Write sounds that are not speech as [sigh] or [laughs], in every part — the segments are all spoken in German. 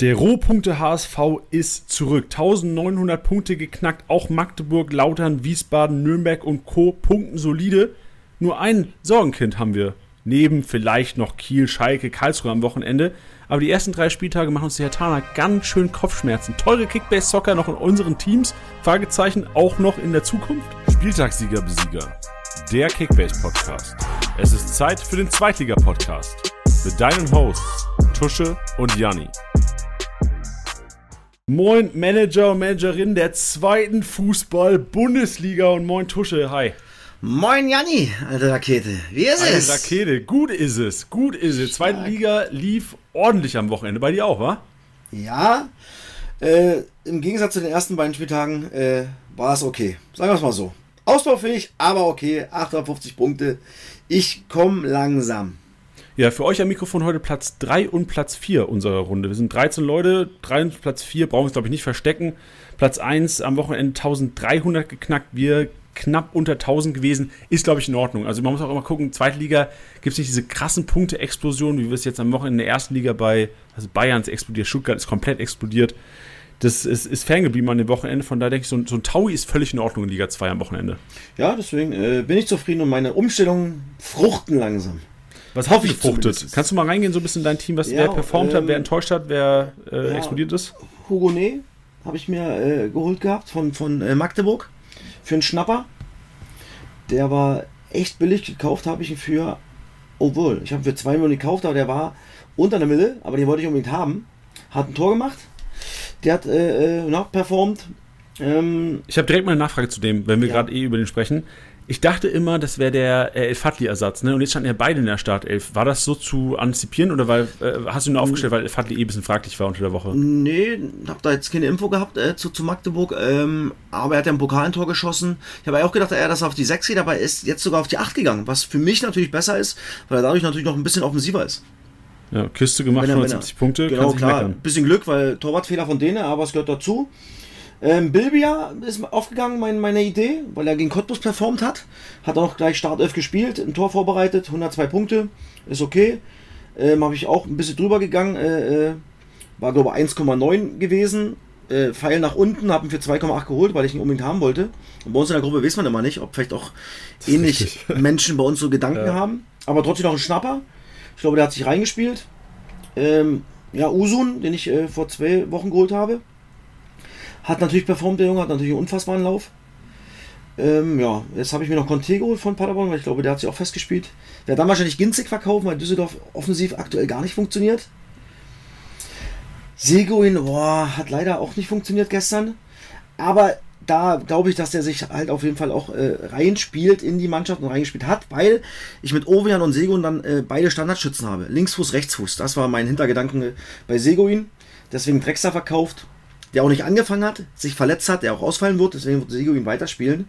Der Rohpunkte HSV ist zurück. 1900 Punkte geknackt. Auch Magdeburg, Lautern, Wiesbaden, Nürnberg und Co. punkten solide. Nur ein Sorgenkind haben wir. Neben vielleicht noch Kiel, Schalke, Karlsruhe am Wochenende. Aber die ersten drei Spieltage machen uns die Hertaner ganz schön Kopfschmerzen. Teure Kickbase-Zocker noch in unseren Teams. Fragezeichen auch noch in der Zukunft. Spieltagssieger, Besieger. Der Kickbase-Podcast. Es ist Zeit für den Zweitliga-Podcast. Mit deinen Hosts Tusche und Janni. Moin Manager und Managerin der zweiten Fußball-Bundesliga und moin Tusche, hi. Moin Janni, alte Rakete. Wie ist Eine es? Rakete, gut ist es, gut ist es. Zweite. Liga lief ordentlich am Wochenende, bei dir auch, wa? Ja, äh, im Gegensatz zu den ersten beiden Spieltagen äh, war es okay. Sagen wir es mal so. Ausbaufähig, aber okay. 850 Punkte. Ich komme langsam. Ja, für euch am Mikrofon heute Platz 3 und Platz 4 unserer Runde. Wir sind 13 Leute, 3 und Platz 4 brauchen wir uns, glaube ich, nicht verstecken. Platz 1 am Wochenende 1300 geknackt, wir knapp unter 1000 gewesen, ist, glaube ich, in Ordnung. Also man muss auch immer gucken, zweite Liga gibt es nicht diese krassen Punkte-Explosionen, wie wir es jetzt am Wochenende in der ersten Liga bei also Bayerns explodiert, Stuttgart ist komplett explodiert. Das ist, ist ferngeblieben an dem Wochenende, von daher denke ich, so ein, so ein Taui ist völlig in Ordnung in Liga 2 am Wochenende. Ja, deswegen äh, bin ich zufrieden und meine Umstellungen fruchten langsam. Was Hoffe ich fruchtet? Kannst du mal reingehen, so ein bisschen in dein Team, was, Ja, wer performt hat, ähm, wer enttäuscht hat, wer äh, ja. explodiert ist? Hugonet habe ich mir äh, geholt gehabt von, von äh, Magdeburg für einen Schnapper. Der war echt billig gekauft, habe ich ihn für, obwohl, ich habe ihn für 2 Millionen gekauft, aber der war unter einer Mille, aber den wollte ich unbedingt haben. Hat ein Tor gemacht. Der hat äh, äh, noch performt. Ähm, Ich habe direkt mal eine Nachfrage zu dem, wenn wir Ja. gerade eh über den sprechen. Ich dachte immer, das wäre der äh, El Fadli-Ersatz, ne? Und jetzt standen ja beide in der Startelf. War das so zu antizipieren oder weil, äh, hast du ihn nur aufgestellt, weil El Fadli eh ein bisschen fraglich war unter der Woche? nee, habe da jetzt keine Info gehabt äh, zu, zu Magdeburg, ähm, aber er hat ja ein Pokalentor geschossen. Ich habe auch gedacht, er dass er auf die 6 geht, aber er ist jetzt sogar auf die 8 gegangen, was für mich natürlich besser ist, weil er dadurch natürlich noch ein bisschen offensiver ist. Ja, Kiste gemacht, er- wenn er- 170 Punkte, Genau, klar. meckern. Bisschen Glück, weil Torwartfehler von denen, aber es gehört dazu. Ähm, Bilbia ist aufgegangen, mein, meine Idee, weil er gegen Cottbus performt hat. Hat auch gleich Startelf gespielt, ein Tor vorbereitet, 102 Punkte, ist okay. Ähm, Habe ich auch ein bisschen drüber gegangen, äh, äh, war glaube ich 1,9 gewesen. Äh, Pfeil nach unten, habe ihn für 2,8 geholt, weil ich ihn unbedingt haben wollte. Und bei uns in der Gruppe weiß man immer nicht, ob vielleicht auch ähnlich richtig. [laughs] Menschen bei uns so Gedanken Ja. haben. Aber trotzdem noch ein Schnapper. Ich glaube, der hat sich reingespielt. Ähm, ja, Usun, den ich äh, vor zwei Wochen geholt habe. Hat natürlich performt, der Junge, hat natürlich einen unfassbaren Lauf. Ähm, ja, jetzt habe ich mir noch Conte geholt von Paderborn, weil ich glaube, der hat sich auch festgespielt. Hat dann wahrscheinlich günstig verkaufen, weil Düsseldorf offensiv aktuell gar nicht funktioniert. Seguin, boah, hat leider auch nicht funktioniert gestern. Aber da glaube ich, dass der sich halt auf jeden Fall auch äh, reinspielt in die Mannschaft und reingespielt hat, weil ich mit Ovejan und Seguin dann äh, beide Standardschützen habe. Linksfuß, Rechtsfuß. Das war mein Hintergedanken äh, bei Seguin. Deswegen Drexler verkauft, der auch nicht angefangen hat, sich verletzt hat, der auch ausfallen wird. Deswegen wird Seguin weiterspielen.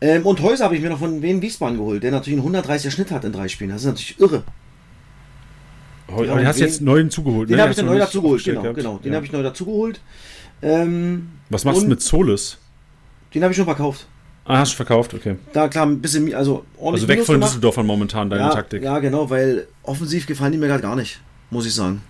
Ähm, und Häuser habe ich mir noch von Wien Wiesbaden geholt, der natürlich einen 130er Schnitt hat in drei Spielen. Das ist natürlich irre. Heute Ja, aber den hast du jetzt neu hinzugeholt, Den ne? habe ich dann neu nicht dazu geholt, aufgestellt genau, gehabt? genau. Den Ja. habe ich neu dazu geholt. Ähm, Was machst du mit Solus? Den habe ich schon verkauft. Ah, hast du verkauft, okay. Da klar ein bisschen, also ordentlich Also weg Minus von gemacht. Düsseldorfern momentan, deine ja, Taktik. Ja, genau, weil offensiv gefallen die mir gerade gar nicht, muss ich sagen.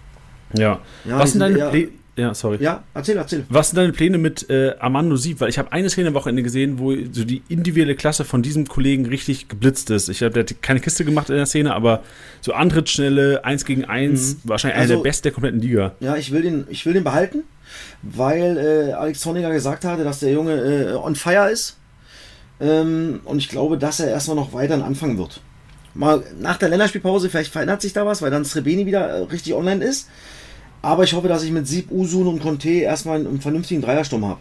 Ja. Ja, Was sind deine eher-? Ja, sorry. Ja, erzähl, erzähl. Was sind deine Pläne mit äh, Armando Sieb? Weil ich habe eine Szene am Wochenende gesehen, wo so die individuelle Klasse von diesem Kollegen richtig geblitzt ist. Ich habe der hat keine Kiste gemacht in der Szene, aber so Antrittsschnelle, 1 gegen 1, wahrscheinlich einer Also- der besten der kompletten Liga. Ja, ich will den, ich will den behalten, weil äh, Alex Zorniger gesagt hatte, dass der Junge äh, on fire ist. Ähm, und ich glaube, dass er erstmal noch weiter anfangen wird. Mal nach der Länderspielpause, vielleicht verändert sich da was, weil dann Srebeni wieder äh, richtig online ist. Aber ich hoffe, dass ich mit Sieb, Usun und Conte erstmal einen, einen vernünftigen Dreiersturm habe.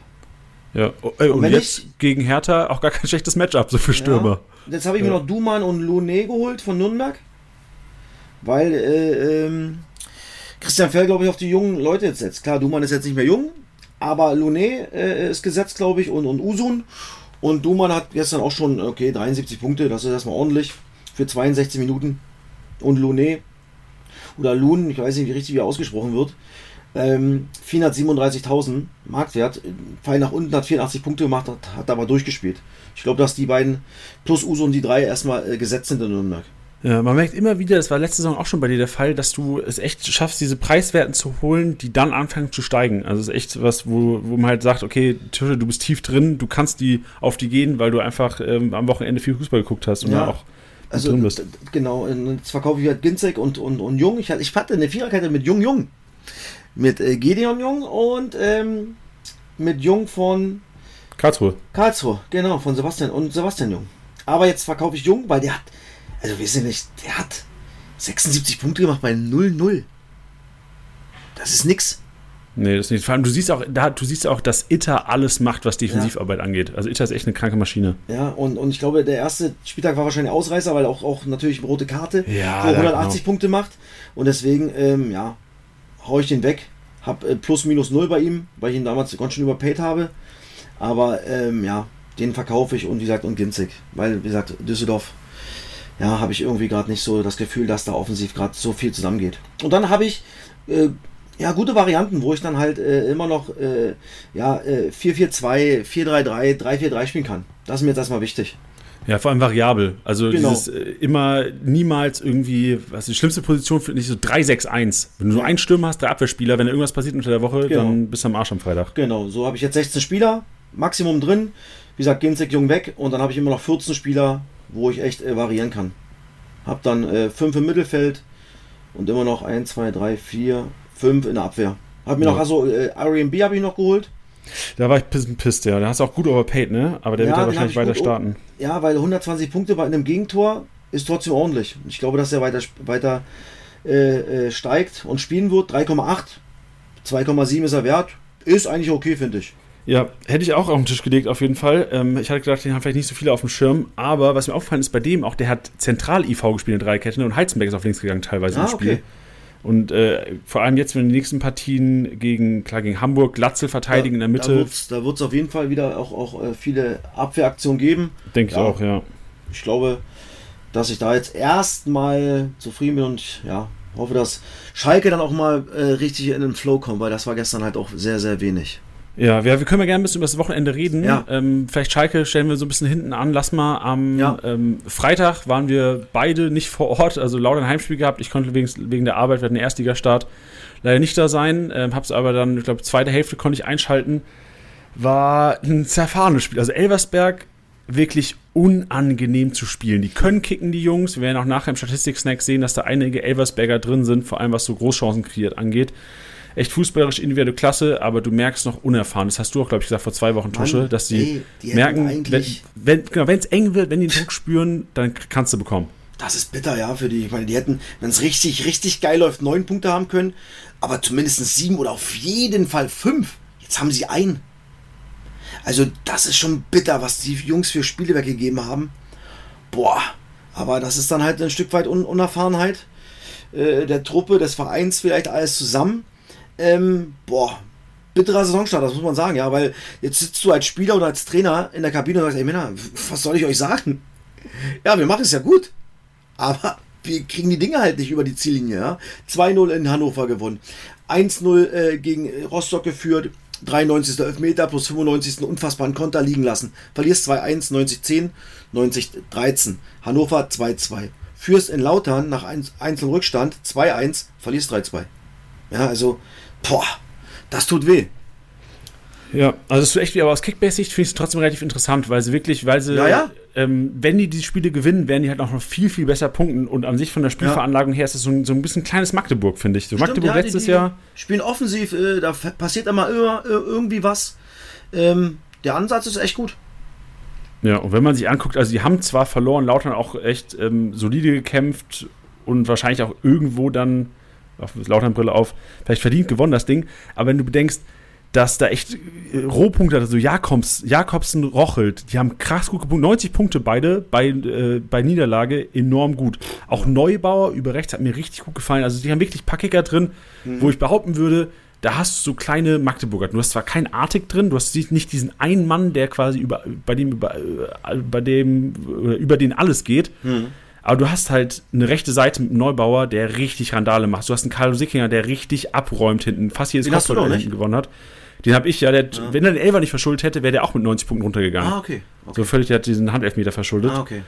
Ja. Oh, ey, und wenn jetzt gegen Hertha auch gar kein [laughs] schlechtes Matchup, so für Stürmer. Ja. Jetzt habe ich mir Ja. noch Duman und Lune geholt von Nürnberg. Weil äh, ähm, Christian Fell, glaube ich, auf die jungen Leute jetzt setzt. Klar, Duman ist jetzt nicht mehr jung, aber Lune äh, ist gesetzt, glaube ich, und, und Usun. Und Duman hat gestern auch schon, okay, 73 Punkte, das ist erstmal ordentlich für 62 Minuten. Und Lune oder Lun, ich weiß nicht, wie richtig wie er ausgesprochen wird, ähm, 437.000 Marktwert. Pfeil nach unten hat 84 Punkte gemacht, hat, hat aber durchgespielt. Ich glaube, dass die beiden plus Uso und die drei erstmal äh, gesetzt sind in Nürnberg. Ja, man merkt immer wieder, das war letzte Saison auch schon bei dir der Fall, dass du es echt schaffst, diese Preiswerten zu holen, die dann anfangen zu steigen. Also es ist echt was, wo, wo man halt sagt, okay, Tische, du bist tief drin, du kannst die auf die gehen, weil du einfach ähm, am Wochenende viel Fußball geguckt hast und Ja. ja. auch Also drin bist. genau, jetzt verkaufe ich halt Ginzek und, und, und Jung. Ich, hatte- ich hatte eine Viererkette mit Jung Jung. Mit äh, Gideon Jung und ähm, mit Jung von Karlsruhe. Karlsruhe, genau, von Sebastian und Sebastian Jung. Aber jetzt verkaufe ich Jung, weil der hat, also wir sind nicht, der hat 76 Punkte gemacht bei 0-0. Das ist nix. Nee, das ist nicht. Vor allem, du siehst auch, da, du siehst auch, dass Itter alles macht, was Defensivarbeit angeht. Also Itter ist echt eine kranke Maschine. Ja, und, und ich glaube, der erste Spieltag war wahrscheinlich Ausreißer, weil auch, auch natürlich eine rote Karte, Ja, wo er ja, 180 Punkte macht. Und deswegen, ähm, ja, hau ich den weg. Hab äh, plus minus null bei ihm, weil ich ihn damals ganz schön überpaid habe. Aber ähm, ja, den verkaufe ich und wie gesagt, und Ginzig. Weil, wie gesagt, Düsseldorf, ja, habe ich irgendwie gerade nicht so das Gefühl, dass da offensiv gerade so viel zusammengeht. Und dann habe ich äh, ja gute Varianten, wo ich dann halt äh, immer noch äh, ja, äh, 4-4-2, 4-3-3, 3-4-3 spielen kann. Das ist mir jetzt erstmal wichtig. Ja, vor allem variabel. Also Genau. dieses äh, immer niemals irgendwie, was die schlimmste Position finde ich so 3-6-1. Wenn du nur einen Stürmer hast, drei Abwehrspieler, wenn da irgendwas passiert unter der Woche, Genau. dann bist du am Arsch am Freitag. Genau, so habe ich jetzt 16 Spieler, Maximum drin. Wie gesagt, Ginzek Jung weg und dann habe ich immer noch 14 Spieler, wo ich echt äh, variieren kann. Hab dann äh, 5 im Mittelfeld und immer noch 1, 2, 3, 4, 5 in der Abwehr. Hab mir Ja. noch, also äh, R&B habe ich noch geholt. Da war ich ein bisschen pisst, ja. Da hast du auch gut overpaid, ne? Aber der Ja, wird ja wahrscheinlich weiter starten. Ja, weil 120 Punkte bei einem Gegentor ist trotzdem ordentlich. Ich glaube, dass er weiter, weiter äh, äh, steigt und spielen wird. 3,8. 2,7 ist er wert. Ist eigentlich okay, finde ich. Ja, hätte ich auch auf den Tisch gelegt, auf jeden Fall. Ähm, ich hatte gedacht, den haben vielleicht nicht so viele auf dem Schirm. Aber was mir aufgefallen ist bei dem auch, der hat Zentral-IV gespielt in Dreikette und Heizenberg ist auf links gegangen teilweise Ah, im Spiel. okay. Und äh, vor allem jetzt, wenn die nächsten Partien gegen, klar, gegen Hamburg, Glatzel verteidigen in der Da Mitte, Da wird es auf jeden Fall wieder auch, auch äh, viele Abwehraktionen geben. denke ich Ja. auch, ja. Ich glaube, dass ich da jetzt erstmal zufrieden bin und ja, hoffe, dass Schalke dann auch mal äh, richtig in den Flow kommt, weil das war gestern halt auch sehr, sehr wenig. Ja, wir, wir können ja gerne ein bisschen über das Wochenende reden. Ja. Ähm, vielleicht Schalke stellen wir so ein bisschen hinten an. Lass mal am Ja. ähm, Freitag waren wir beide nicht vor Ort, also lauter ein Heimspiel gehabt. Ich konnte wegen, wegen der Arbeit, wir hatten Erstligastart, leider nicht da sein. Ähm, hab's aber dann, ich glaube, zweite Hälfte konnte ich einschalten. War ein zerfahrenes Spiel. Also Elversberg wirklich unangenehm zu spielen. Die können kicken, die Jungs. Wir werden auch nachher im Statistik-Snack sehen, dass da einige Elversberger drin sind, vor allem was so Großchancen kreiert angeht. Echt fußballerisch individuelle Klasse, aber du merkst noch unerfahren. Das hast du auch, glaube ich, gesagt vor zwei Wochen, Tusche, dass sie ey, die merken, wenn eigentlich- wenn genau, es eng wird, wenn die den Druck spüren, dann kannst du bekommen. Das ist bitter, ja, für die. Ich meine, die hätten, wenn es richtig, richtig geil läuft, neun Punkte haben können, aber zumindest sieben oder auf jeden Fall fünf. Jetzt haben sie ein. Also, das ist schon bitter, was die Jungs für Spiele weggegeben haben. Boah, aber das ist dann halt ein Stück weit Un Unerfahrenheit äh, der Truppe, des Vereins, vielleicht alles zusammen. Ähm, boah, bitterer Saisonstart, das muss man sagen, ja, weil jetzt sitzt du als Spieler oder als Trainer in der Kabine und sagst, ey Männer, was soll ich euch sagen? Ja, wir machen es ja gut. Aber wir kriegen die Dinge halt nicht über die Ziellinie. Ja? 2-0 in Hannover gewonnen. 1-0 äh, gegen Rostock geführt. 93. Elfmeter plus 95. unfassbaren Konter liegen lassen. Verlierst 2-1, 90-10, 90-13. Hannover 2-2. Führst in Lautern nach 1 1 Rückstand 2-1, verlierst 3-2. Ja, also, boah, das tut weh. Ja, also es ist echt wie, aber aus Kickbase-Sicht finde ich es trotzdem relativ interessant, weil sie wirklich, weil sie, Ja, ja. Ähm, wenn die die Spiele gewinnen, werden die halt auch noch viel, viel besser punkten und an sich von der Spielveranlagung her ist es so ein, so ein bisschen kleines Magdeburg, finde ich. So Magdeburg Stimmt, ja, letztes die, die Jahr, Spielen offensiv, äh, da passiert immer ir- irgendwie was. Ähm, der Ansatz ist echt gut. ja, und wenn man sich anguckt, also die haben zwar verloren, Lautern auch echt ähm, solide gekämpft und wahrscheinlich auch irgendwo dann, auf Lautern-Brille auf, vielleicht verdient gewonnen, das Ding, aber wenn du bedenkst, dass da echt äh, Rohpunkte hatte, so Jakobs, Jakobsen, Rochelt, die haben krass gut gepunktet, 90 Punkte beide bei, äh, bei Niederlage, enorm gut. Auch Neubauer über rechts hat mir richtig gut gefallen, also die haben wirklich Packiger drin, wo ich behaupten würde, da hast du so kleine Magdeburger. Du hast zwar keinen Artig drin, du hast nicht diesen einen Mann, der quasi über, bei dem, über, äh, bei dem, oder über den alles geht. Aber du hast halt eine rechte Seite mit einem Neubauer, der richtig Randale macht. Du hast einen Carlo Sickinger, der richtig abräumt hinten, fast jedes Kopfball hinten nicht? gewonnen hat. Den habe ich ja, der, wenn er den Elfer nicht verschuldet hätte, wäre der auch mit 90 Punkten runtergegangen. Ah, okay. okay. So völlig, der hat diesen Handelfmeter verschuldet. Ah, okay.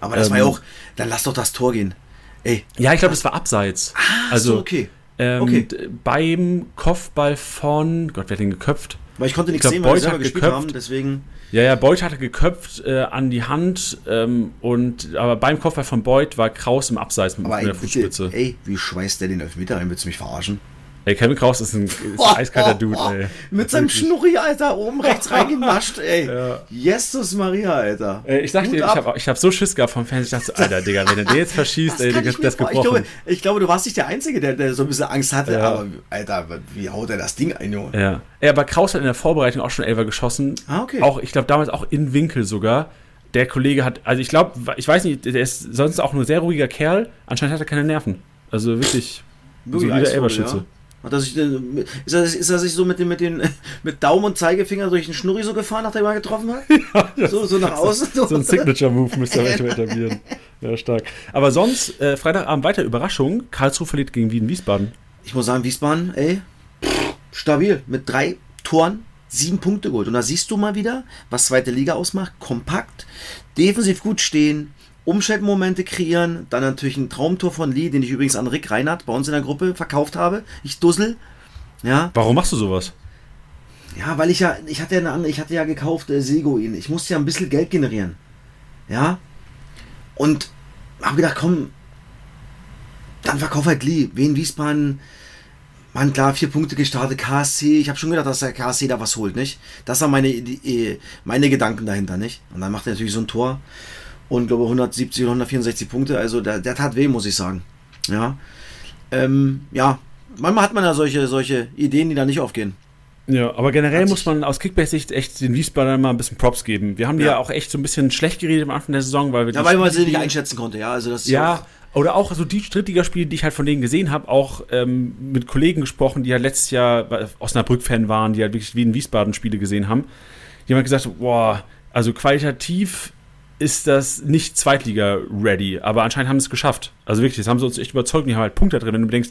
Aber das ähm, war ja auch, dann lass doch das Tor gehen. Ey. Ja, ich glaube, das war abseits. Ah, also, so, okay. Ähm, okay. Beim Kopfball von, Gott, wer hat den geköpft? Weil ich konnte nichts ich glaub, sehen, weil wir selber gespielt geköpft. haben, deswegen. Ja, ja, Beuth hatte geköpft äh, an die Hand ähm, und aber beim Kopfball von Beuth war Kraus im Abseits mit, aber mit der Fußspitze. Ey, wie schweißt der den Elfmeter ein? Willst du mich verarschen? Ey, Kevin Kraus ist ein, ist ein oh, eiskalter Dude, oh, ey. Mit seinem Schnurri, Alter, oben rechts [laughs] reingenascht, ey. Ja. Jesus Maria, Alter. Ey, ich sag dir, ich hab, ich hab so Schiss gehabt vom Fernsehen. Ich dachte so, Alter, [laughs] Digga, wenn er den jetzt verschießt, ey, das, das gebrochen. Ich glaube, ich glaube, du warst nicht der Einzige, der, der so ein bisschen Angst hatte, ja. aber, Alter, wie haut er das Ding ein, Junge? Ja. Ey, aber Kraus hat in der Vorbereitung auch schon Elfer geschossen. Ah, okay. Auch, ich glaube, damals auch in Winkel sogar. Der Kollege hat, also ich glaube, ich weiß nicht, der ist sonst auch ein sehr ruhiger Kerl. Anscheinend hat er keine Nerven. Also wirklich, wirklich so wie der Elberschütze. Ja. Hat er sich, ist, er, ist er sich so mit, dem, mit, den, [laughs] mit Daumen und Zeigefinger durch den Schnurri so gefahren, nachdem er getroffen hat? [laughs] Ja, so, so nach außen. So, so ein Signature-Move müsste er [laughs] etablieren. Ja, stark. Aber sonst, äh, Freitagabend weiter Überraschung. Karlsruhe verliert gegen Wien-Wiesbaden. Ich muss sagen, Wiesbaden, ey, stabil. Mit drei Toren, sieben Punkte geholt. Und da siehst du mal wieder, was zweite Liga ausmacht. Kompakt, defensiv gut stehen, Umschaltmomente kreieren. Dann natürlich ein Traumtor von Lee, den ich übrigens an Rick Reinhardt bei uns in der Gruppe verkauft habe. Ich dussel. Ja. Warum machst du sowas? Ja, weil ich ja, ich hatte ja eine andere, ich hatte ja gekauft äh, Seguin. Ich musste ja ein bisschen Geld generieren. Ja. Und habe gedacht, komm, dann verkauf halt Lee. Wien Wiesbaden, man klar, vier Punkte gestartet, KSC. Ich habe schon gedacht, dass der KSC da was holt, nicht? Das waren meine, die, meine Gedanken dahinter, nicht? Und dann macht er natürlich so ein Tor und glaube 170 oder 164 Punkte. Also der, der tat weh, muss ich sagen. Ja. Ähm, ja, manchmal hat man ja solche, solche Ideen, die da nicht aufgehen. Ja, aber generell muss man aus Kickbase-Sicht echt den Wiesbaden mal ein bisschen Props geben. Wir haben ja. ja auch echt so ein bisschen schlecht geredet am Anfang der Saison, weil wir Ja, weil man sie nicht einschätzen konnte, ja. Also das ja, oder auch so die Drittligaspiele, die ich halt von denen gesehen habe, auch ähm, mit Kollegen gesprochen, die halt letztes Jahr Osnabrück-Fan waren, die halt wirklich wie in Wiesbaden-Spiele gesehen haben. Die haben halt gesagt, boah, also qualitativ ist das nicht Zweitliga-ready, aber anscheinend haben sie es geschafft. Also wirklich, das haben sie uns echt überzeugt. Die haben halt Punkte drin. Wenn du denkst,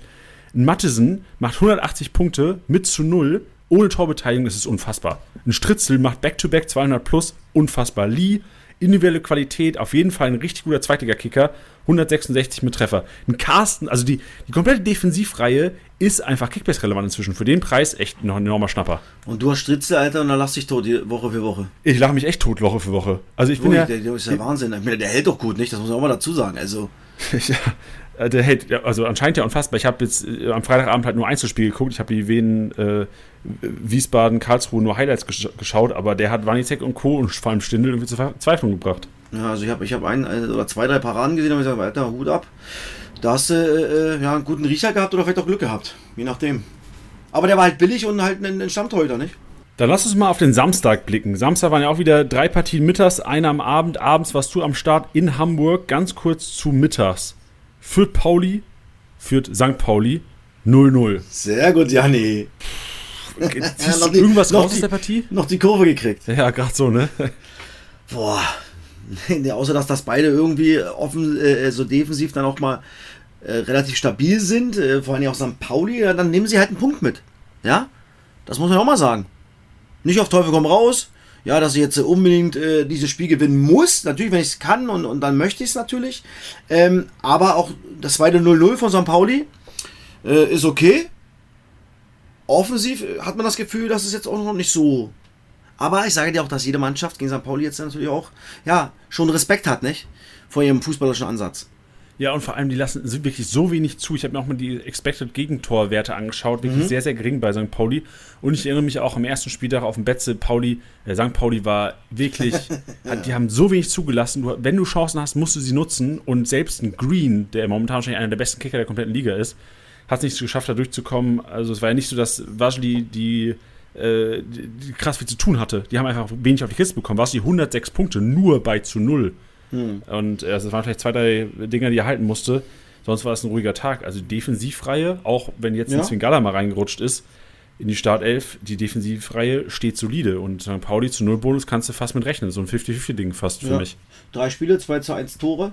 ein Mattesen macht 180 Punkte mit zu null, ohne Torbeteiligung, das ist unfassbar. Ein Stritzel macht Back-to-Back -back 200 plus, unfassbar. Lee individuelle Qualität, auf jeden Fall ein richtig guter Zweitliga-Kicker, 166 mit Treffer. Ein Carsten, also die, die komplette Defensivreihe ist einfach Kickbase-relevant inzwischen. Für den Preis echt ein enormer Schnapper. Und du hast Stritze, Alter, und dann lachst dich tot Woche für Woche. Ich lache mich echt tot Woche für Woche. Also ich bin ja... Der, der ist ja Wahnsinn. Meine, der hält doch gut, nicht? Das muss man auch mal dazu sagen. Also... [laughs] ja, äh, der hält, also anscheinend ja unfassbar. Ich habe jetzt äh, am Freitagabend halt nur Einzelspiel geguckt. Ich habe die Wien, äh, Wiesbaden, Karlsruhe nur Highlights gesch geschaut, aber der hat Wanizek und Co. und vor allem Stindel irgendwie zur Verzweiflung gebracht. Ja, also ich habe ich hab ein oder zwei, drei Paraden gesehen und ich gesagt, weiter, Hut ab. Da hast du äh, äh, ja, einen guten Riecher gehabt oder vielleicht auch Glück gehabt. Je nachdem. Aber der war halt billig und halt ein, ein Stammtorhüter, nicht? Dann lass uns mal auf den Samstag blicken. Samstag waren ja auch wieder drei Partien mittags, eine am Abend. Abends warst du am Start in Hamburg. Ganz kurz zu mittags. Führt Pauli führt St. Pauli 0-0. Sehr gut, Janni. [laughs] Ziehst du irgendwas raus aus der Partie? Noch die Kurve gekriegt. Ja, gerade so, ne? Boah. [laughs] Nee, außer dass das beide irgendwie offen, äh, so defensiv dann auch mal äh, relativ stabil sind, äh, vor allem auch St. Pauli, ja, dann nehmen sie halt einen Punkt mit. Ja? Das muss man auch mal sagen. Nicht auf Teufel komm raus. Ja, dass ich jetzt unbedingt äh, dieses Spiel gewinnen muss. Natürlich, wenn ich es kann und, und dann möchte ich es natürlich. Ähm, aber auch das zweite 0-0 von St. Pauli äh, ist okay. Offensiv äh, hat man das Gefühl, dass es jetzt auch noch nicht so. Aber ich sage dir auch, dass jede Mannschaft gegen St. Pauli jetzt natürlich auch ja, schon Respekt hat, nicht? Vor ihrem fußballerischen Ansatz. Ja, und vor allem, die lassen sind wirklich so wenig zu. Ich habe mir auch mal die Expected Gegentorwerte angeschaut, wirklich mhm. sehr, sehr gering bei St. Pauli. Und ich erinnere mich auch am ersten Spieltag auf dem Betze, Pauli, äh, St. Pauli war wirklich, [laughs] ja. die haben so wenig zugelassen. Du, wenn du Chancen hast, musst du sie nutzen. Und selbst ein Green, der momentan wahrscheinlich einer der besten Kicker der kompletten Liga ist, hat es nicht geschafft, da durchzukommen. Also es war ja nicht so, dass Vasili die, äh, die, die krass viel zu tun hatte. Die haben einfach wenig auf die Kiste bekommen. Vasili 106 Punkte, nur bei zu null. Hm. Und äh, es waren vielleicht zwei, drei Dinger, die er halten musste. Sonst war es ein ruhiger Tag. Also Defensivreihe, auch wenn jetzt ja. ein Zwingala mal reingerutscht ist, in die Startelf, die Defensivreihe steht solide. Und St. Pauli zu Null Bonus kannst du fast mit rechnen. So ein 50-50-Ding fast für ja. mich. Drei Spiele, 2 zu 1 Tore,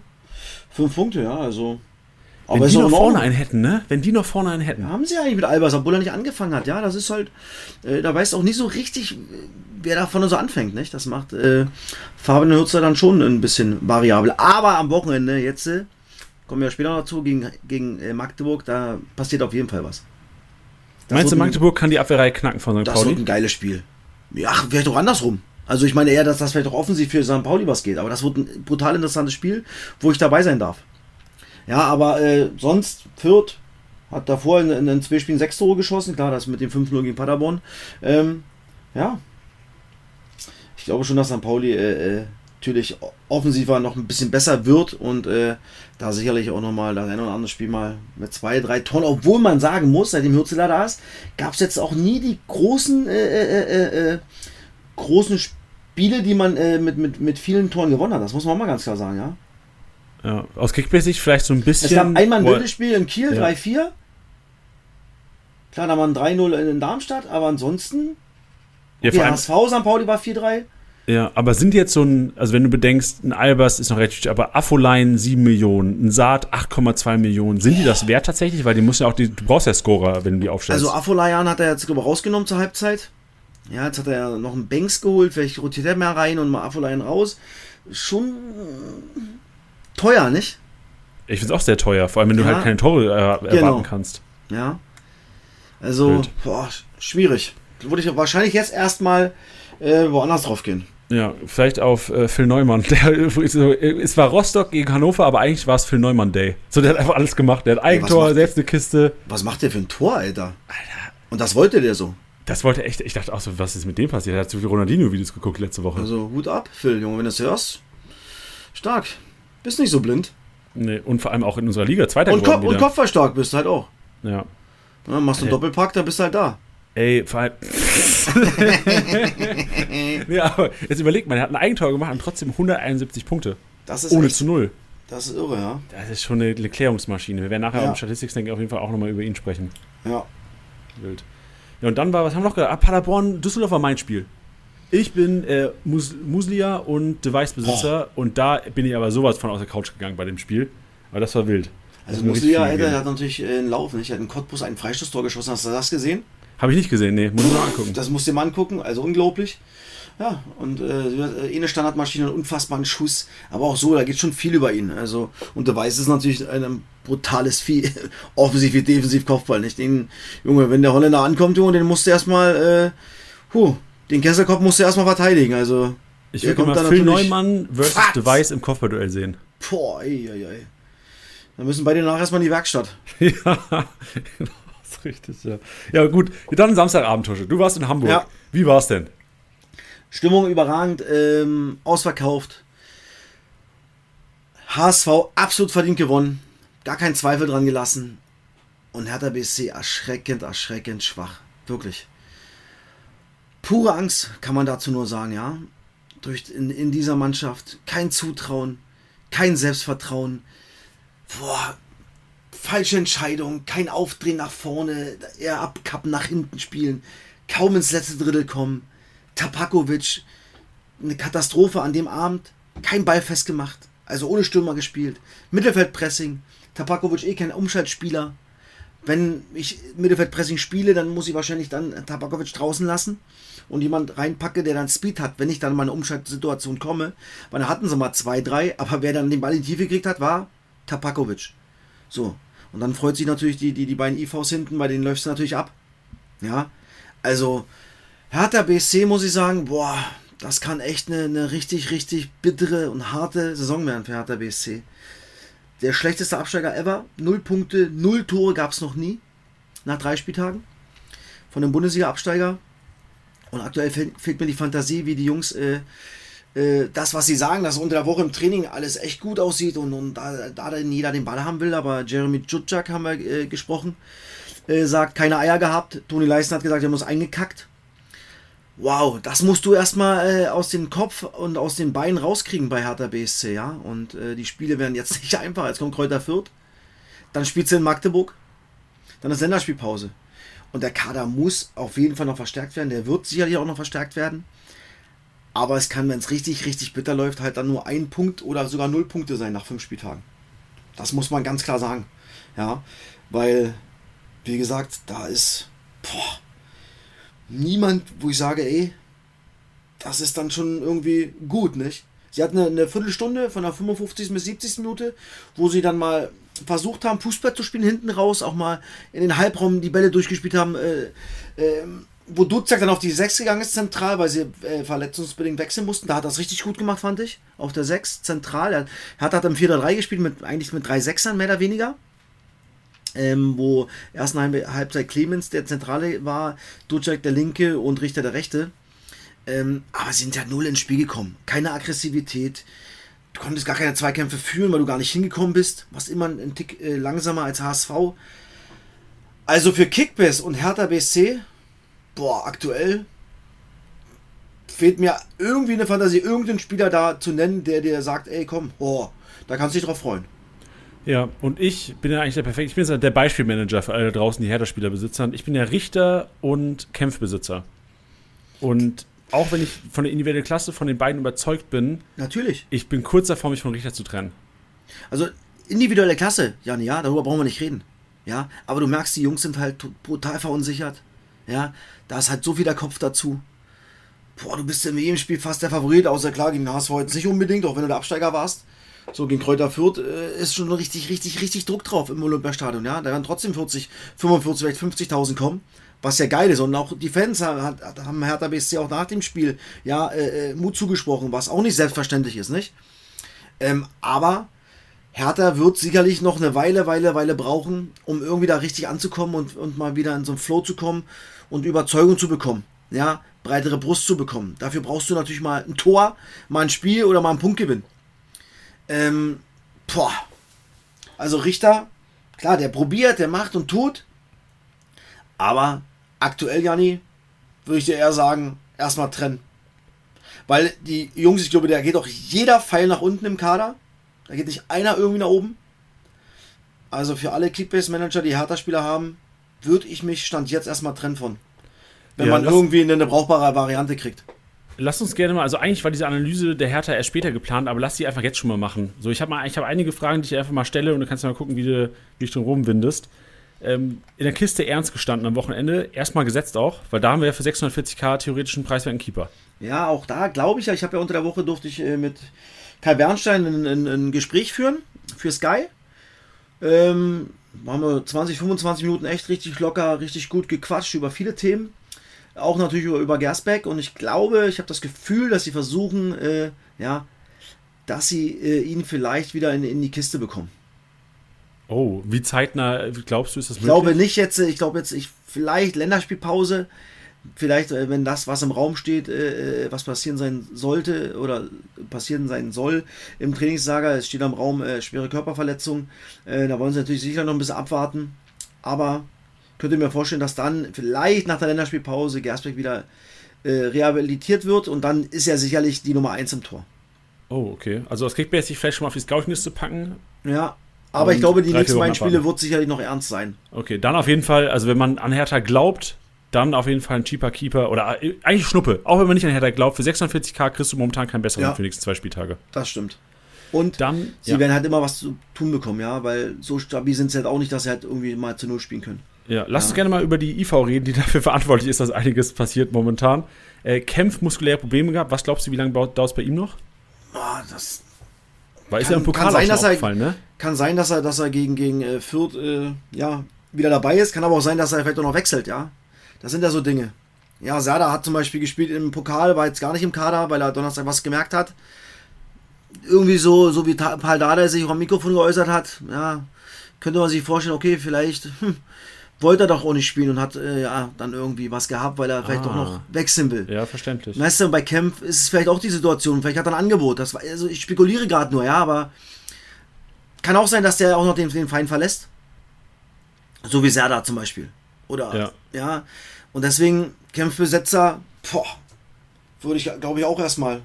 fünf Punkte, ja, also. Aber Wenn die noch vorne einen hätten, ne? Wenn die noch vorne einen hätten. Haben sie eigentlich mit Albers, obwohl er nicht angefangen hat. Ja, das ist halt, äh, da weiß auch nicht so richtig, wer da vorne so anfängt, nicht? Das macht äh, Fabian Hürzer dann schon ein bisschen variabel. Aber am Wochenende, jetzt, äh, kommen wir später noch dazu, gegen, gegen äh, Magdeburg, da passiert auf jeden Fall was. Das Meinst du, Magdeburg kann die Abwehrreihe knacken von St. Pauli? Das wird ein geiles Spiel. Ja, vielleicht auch andersrum. Also ich meine eher, dass das vielleicht auch offensiv für St. Pauli was geht. Aber das wird ein brutal interessantes Spiel, wo ich dabei sein darf. Ja, aber äh, sonst, Fürth hat davor in, in, in zwei Spielen sechs Tore geschossen. Klar, das mit dem 5-0 gegen Paderborn. Ähm, ja. Ich glaube schon, dass St. Pauli äh, äh, natürlich offensiver noch ein bisschen besser wird und äh, da sicherlich auch nochmal das ein oder andere Spiel mal mit zwei, drei Tonnen, obwohl man sagen muss, seitdem Hürzeler da ist, gab es jetzt auch nie die großen, äh, äh, äh, großen Spiele, die man mit, mit, mit vielen Toren gewonnen hat. Das muss man auch mal ganz klar sagen, ja. Ja, aus Kickbase-Sicht vielleicht so ein bisschen. Es gab einmal ein wildes Spiel in Kiel, ja. 3-4. Klar, da waren 3-0 in Darmstadt, aber ansonsten. Ja, okay, HSV, St. Pauli war 4-3. Ja, aber sind jetzt so ein, also wenn du bedenkst, ein Albers ist noch recht, aber Affolein 7 Millionen, ein Saat 8,2 Millionen, sind die das wert tatsächlich? Weil die muss ja auch, die, du brauchst ja Scorer, wenn du die aufstellst. Also Affolein hat er jetzt rausgenommen zur Halbzeit. Ja, jetzt hat er ja noch einen Banks geholt, vielleicht rotiert er mehr rein und mal Affolein raus. Schon teuer, nicht? Ich finde es auch sehr teuer, vor allem wenn ja. du halt keine Tore äh, erwarten genau. kannst. Ja. Also, boah, schwierig. Würde ich wahrscheinlich jetzt erstmal äh, woanders drauf gehen. Ja, vielleicht auf äh, Phil Neumann. [laughs] Der, so, es war Rostock gegen Hannover, aber eigentlich war es Phil Neumann Day. So, der hat einfach alles gemacht. Der hat Eigentor, selbst eine Kiste. Was macht der für ein Tor, Alter? Alter. Und das wollte der so. Das wollte echt. Ich dachte auch so, was ist mit dem passiert? Er hat so viele Ronaldinho-Videos geguckt letzte Woche. Also, Hut ab, Phil, Junge, wenn du es hörst. Stark. Bist nicht so blind. Nee, und vor allem auch in unserer Liga zweiter und, Ko und Kopfballstark bist du halt auch. Ja. ja machst du einen Doppelpack, dann bist du halt da. Ey, vor allem. [laughs] ja, aber jetzt überlegt man, er hat ein Eigentor gemacht und trotzdem 171 Punkte. Das ist Ohne echt, zu null. Das ist irre, ja. Das ist schon eine, eine Klärungsmaschine. Wir werden nachher ja. im Statistik auf jeden Fall auch nochmal über ihn sprechen. Ja. Wild. Ja, und dann war, was haben wir noch gesagt? Ah, Paderborn, Düsseldorf war mein Spiel. Ich bin äh, Mus Muslia und Device-Besitzer oh. und da bin ich aber sowas von aus der Couch gegangen bei dem Spiel. Aber das war wild. Also Muslia Alter, hat natürlich äh, einen Lauf. Nicht? Er hat in Cottbus ein Freistoßtor geschossen. Hast du das gesehen? Habe ich nicht gesehen, nee. Muss ich mal angucken. Das musst du dir mal angucken. Also unglaublich. Ja, und äh, eh eine Standardmaschine, einen unfassbaren Schuss. Aber auch so, da geht schon viel über ihn. Also, und Device ist natürlich ein brutales Vieh. [laughs] Offensiv wie defensiv Kopfball. Nicht? Den, Junge, wenn der Holländer ankommt, Junge, den musst du erstmal, äh, huh, den Kesselkopf musst du erstmal verteidigen. Also, ich würde mal Phil Neumann versus Fatz. Device im Kopfballduell sehen. Boah, ey, ey, ey. Dann müssen beide nachher erstmal in die Werkstatt. [laughs] ja, genau, das ist richtig, ja. Ja, gut, dann Samstagabend, Tusche. Du warst in Hamburg. Ja. Wie war's denn? Stimmung überragend, ähm, ausverkauft. HSV absolut verdient gewonnen. Gar keinen Zweifel dran gelassen. Und Hertha BSC erschreckend, erschreckend schwach. Wirklich pure Angst, kann man dazu nur sagen, ja. Durch, in, in dieser Mannschaft kein Zutrauen, kein Selbstvertrauen. Boah, falsche Entscheidung, kein Aufdrehen nach vorne, eher abkappen, nach hinten spielen, kaum ins letzte Drittel kommen. Tapakovic, eine Katastrophe an dem Abend, kein Ball festgemacht, also ohne Stürmer gespielt. Mittelfeldpressing, Tapakovic eh kein Umschaltspieler. Wenn ich Mittelfeldpressing spiele, dann muss ich wahrscheinlich dann Tabakovic draußen lassen und jemand reinpacke, der dann Speed hat, wenn ich dann in eine Umschaltsituation komme. Weil da hatten sie mal zwei, drei, aber wer dann den Ball in die Tiefe gekriegt hat, war Tapakovic. So. Und dann freut sich natürlich die, die, die beiden IVs hinten, bei denen läuft es natürlich ab. Ja. Also, Hertha BSC muss ich sagen, boah, das kann echt eine, eine richtig, richtig bittere und harte Saison werden für Hertha BSC. Der schlechteste Absteiger ever. Null Punkte, null Tore gab es noch nie. Nach drei Spieltagen. Von dem Bundesliga-Absteiger. Und aktuell fehlt, fehlt, mir die Fantasie, wie die Jungs äh, äh, das, was sie sagen, dass unter der Woche im Training alles echt gut aussieht und, und da, da dann jeder den Ball haben will. Aber Jeremy Jutschak haben wir äh, gesprochen, äh, sagt, keine Eier gehabt. Toni Leisten hat gesagt, er muss eingekackt. Wow, das musst du erstmal äh, aus dem Kopf und aus den Beinen rauskriegen bei Hertha BSC, ja. Und äh, die Spiele werden jetzt [laughs] nicht einfach. Jetzt kommt Kräuter Fürth, dann spielt sie in Magdeburg, dann ist Länderspielpause. Und der Kader muss auf jeden Fall noch verstärkt werden. Der wird sicherlich auch noch verstärkt werden. Aber es kann, wenn es richtig, richtig bitter läuft, halt dann nur ein Punkt oder sogar null Punkte sein nach fünf Spieltagen. Das muss man ganz klar sagen. Ja, weil, wie gesagt, da ist boah, niemand, wo ich sage, ey, das ist dann schon irgendwie gut, nicht? Sie hatten eine, Viertelstunde von der 55. bis 70. Minute, wo sie dann mal versucht haben, Fußball zu spielen, hinten raus, auch mal in den Halbraum die Bälle durchgespielt haben. Äh, äh, wo Duzak dann auf die 6 gegangen ist, zentral, weil sie äh, verletzungsbedingt wechseln mussten. Da hat er das richtig gut gemacht, fand ich. Auf der 6, zentral. Er hat, hat im 4-3 gespielt, mit, eigentlich mit drei Sechsern, mehr oder weniger. Ähm, wo ersten Halbzeit Clemens der Zentrale war, Duzak der Linke und Richter der Rechte. Ähm, aber sie sind ja null ins Spiel gekommen. Keine Aggressivität. Du konntest gar keine Zweikämpfe führen, weil du gar nicht hingekommen bist. Warst immer ein Tick äh, langsamer als HSV. Also für Kickbass und Hertha BSC, boah, aktuell fehlt mir irgendwie eine Fantasie, irgendeinen Spieler da zu nennen, der dir sagt, ey, komm, oh, da kannst du dich drauf freuen. Ja, und ich bin ja eigentlich der perfekte, ich bin jetzt der Beispielmanager für alle draußen, die Hertha-Spieler besitzen. Ich bin der Richter und Kämpfbesitzer. Und auch wenn ich von der individuellen Klasse von den beiden überzeugt bin, natürlich. Ich bin kurz davor, mich von Richter zu trennen. Also individuelle Klasse, Jan, ja, darüber brauchen wir nicht reden. Ja, aber du merkst, die Jungs sind halt brutal verunsichert. Ja, da ist halt so viel der Kopf dazu. Boah, du bist in jedem Spiel fast der Favorit, außer klar gegen HSV jetzt nicht unbedingt, auch wenn du der Absteiger warst. So gegen Kräuter Fürth äh, ist schon richtig, richtig, richtig Druck drauf im Olympiastadion. Ja, da werden trotzdem 40, 45, vielleicht 50.000 kommen was ja geil ist. Und auch die Fans haben Hertha BSC auch nach dem Spiel ja äh, äh, Mut zugesprochen, was auch nicht selbstverständlich ist, nicht? Ähm, aber Hertha wird sicherlich noch eine Weile, Weile, Weile brauchen, um irgendwie da richtig anzukommen und, und mal wieder in so einen Flow zu kommen und Überzeugung zu bekommen. Ja, breitere Brust zu bekommen. Dafür brauchst du natürlich mal ein Tor, mal ein Spiel oder mal einen Punktgewinn. Ähm, boah. Also Richter, klar, der probiert, der macht und tut. Aber aktuell, Janni, würde ich dir eher sagen, erstmal trennen. Weil die Jungs, ich glaube, da geht auch jeder Pfeil nach unten im Kader. Da geht nicht einer irgendwie nach oben. Also für alle Kickbase-Manager, die Hertha-Spieler haben, würde ich mich Stand jetzt erstmal trennen von. Wenn ja, man irgendwie eine brauchbare Variante kriegt. Lass uns gerne mal, also eigentlich war diese Analyse der Hertha erst später geplant, aber lass sie einfach jetzt schon mal machen. So, ich habe hab einige Fragen, die ich einfach mal stelle und du kannst mal gucken, wie du, du drum rumwindest ähm, in der Kiste ernst gestanden am Wochenende. Erstmal gesetzt auch, weil da haben wir ja für 640k theoretischen preiswerten Keeper. Ja, auch da glaube ich ja. Ich habe ja unter der Woche durfte ich äh, mit Kai Bernstein ein, ein, ein, Gespräch führen für Sky. Ähm, haben wir 20, 25 Minuten echt richtig locker, richtig gut gequatscht über viele Themen. Auch natürlich über, über Gersbeck. Und ich glaube, ich habe das Gefühl, dass sie versuchen, äh, ja, dass sie äh, ihn vielleicht wieder in, in die Kiste bekommen. Oh, wie zeitnah glaubst du, ist das möglich? Ich glaube nicht jetzt, ich glaube jetzt, ich, vielleicht Länderspielpause, vielleicht, äh, wenn das, was im Raum steht, äh, äh, was passieren sein sollte oder passieren sein soll im Trainingslager, es steht am Raum äh, schwere Körperverletzung, äh, da wollen sie natürlich sicher noch ein bisschen abwarten, aber könnte mir vorstellen, dass dann vielleicht nach der Länderspielpause Gersbeck wieder äh, rehabilitiert wird und dann ist er sicherlich die Nummer 1 im Tor. Oh, okay. Also das kriegt man jetzt vielleicht schon mal auf die Scouting-Liste packen. Ja, aber ich glaube, die nächsten beiden Spiele wird sicherlich noch ernst sein. Okay, dann auf jeden Fall, also wenn man an Hertha glaubt, dann auf jeden Fall ein cheaper Keeper oder äh, eigentlich Schnuppe. Auch wenn man nicht an Hertha glaubt, für 46k kriegst du momentan keinen besseren ja, für die nächsten zwei Spieltage. Das stimmt. Und dann, sie ja. werden halt immer was zu tun bekommen, ja, weil so stabil sind sie halt auch nicht, dass sie halt irgendwie mal zu Null spielen können. Ja, lass ja. uns gerne mal über die IV reden, die [laughs] dafür verantwortlich ist, dass einiges passiert momentan. Äh, Kempf muskuläre Probleme gehabt. Was glaubst du, wie lange dauert es bei ihm noch? Oh, das weil ist ja im Pokal kann sein, dass er, ne? Kann sein, dass er, dass er gegen, gegen äh, Fürth äh, ja, wieder dabei ist. Kann aber auch sein, dass er vielleicht auch noch wechselt, ja. Das sind ja so Dinge. Ja, Serda hat zum Beispiel gespielt im Pokal, war jetzt gar nicht im Kader, weil er Donnerstag was gemerkt hat. Irgendwie so, so wie Paul Dada sich auch am Mikrofon geäußert hat, ja, könnte man sich vorstellen, okay, vielleicht hm, wollte er doch auch nicht spielen und hat äh, ja dann irgendwie was gehabt, weil er ah. vielleicht doch noch wechseln will. Ja, verständlich. Weißt du, bei Kempf ist es vielleicht auch die Situation, vielleicht hat er ein Angebot. Das, also ich spekuliere gerade nur, ja, aber kann auch sein, dass der auch noch den, den Verein verlässt. So wie Serda zum Beispiel. Oder, ja. ja. Und deswegen Kämpfbesetzer, boah, würde ich, glaube ich, auch erstmal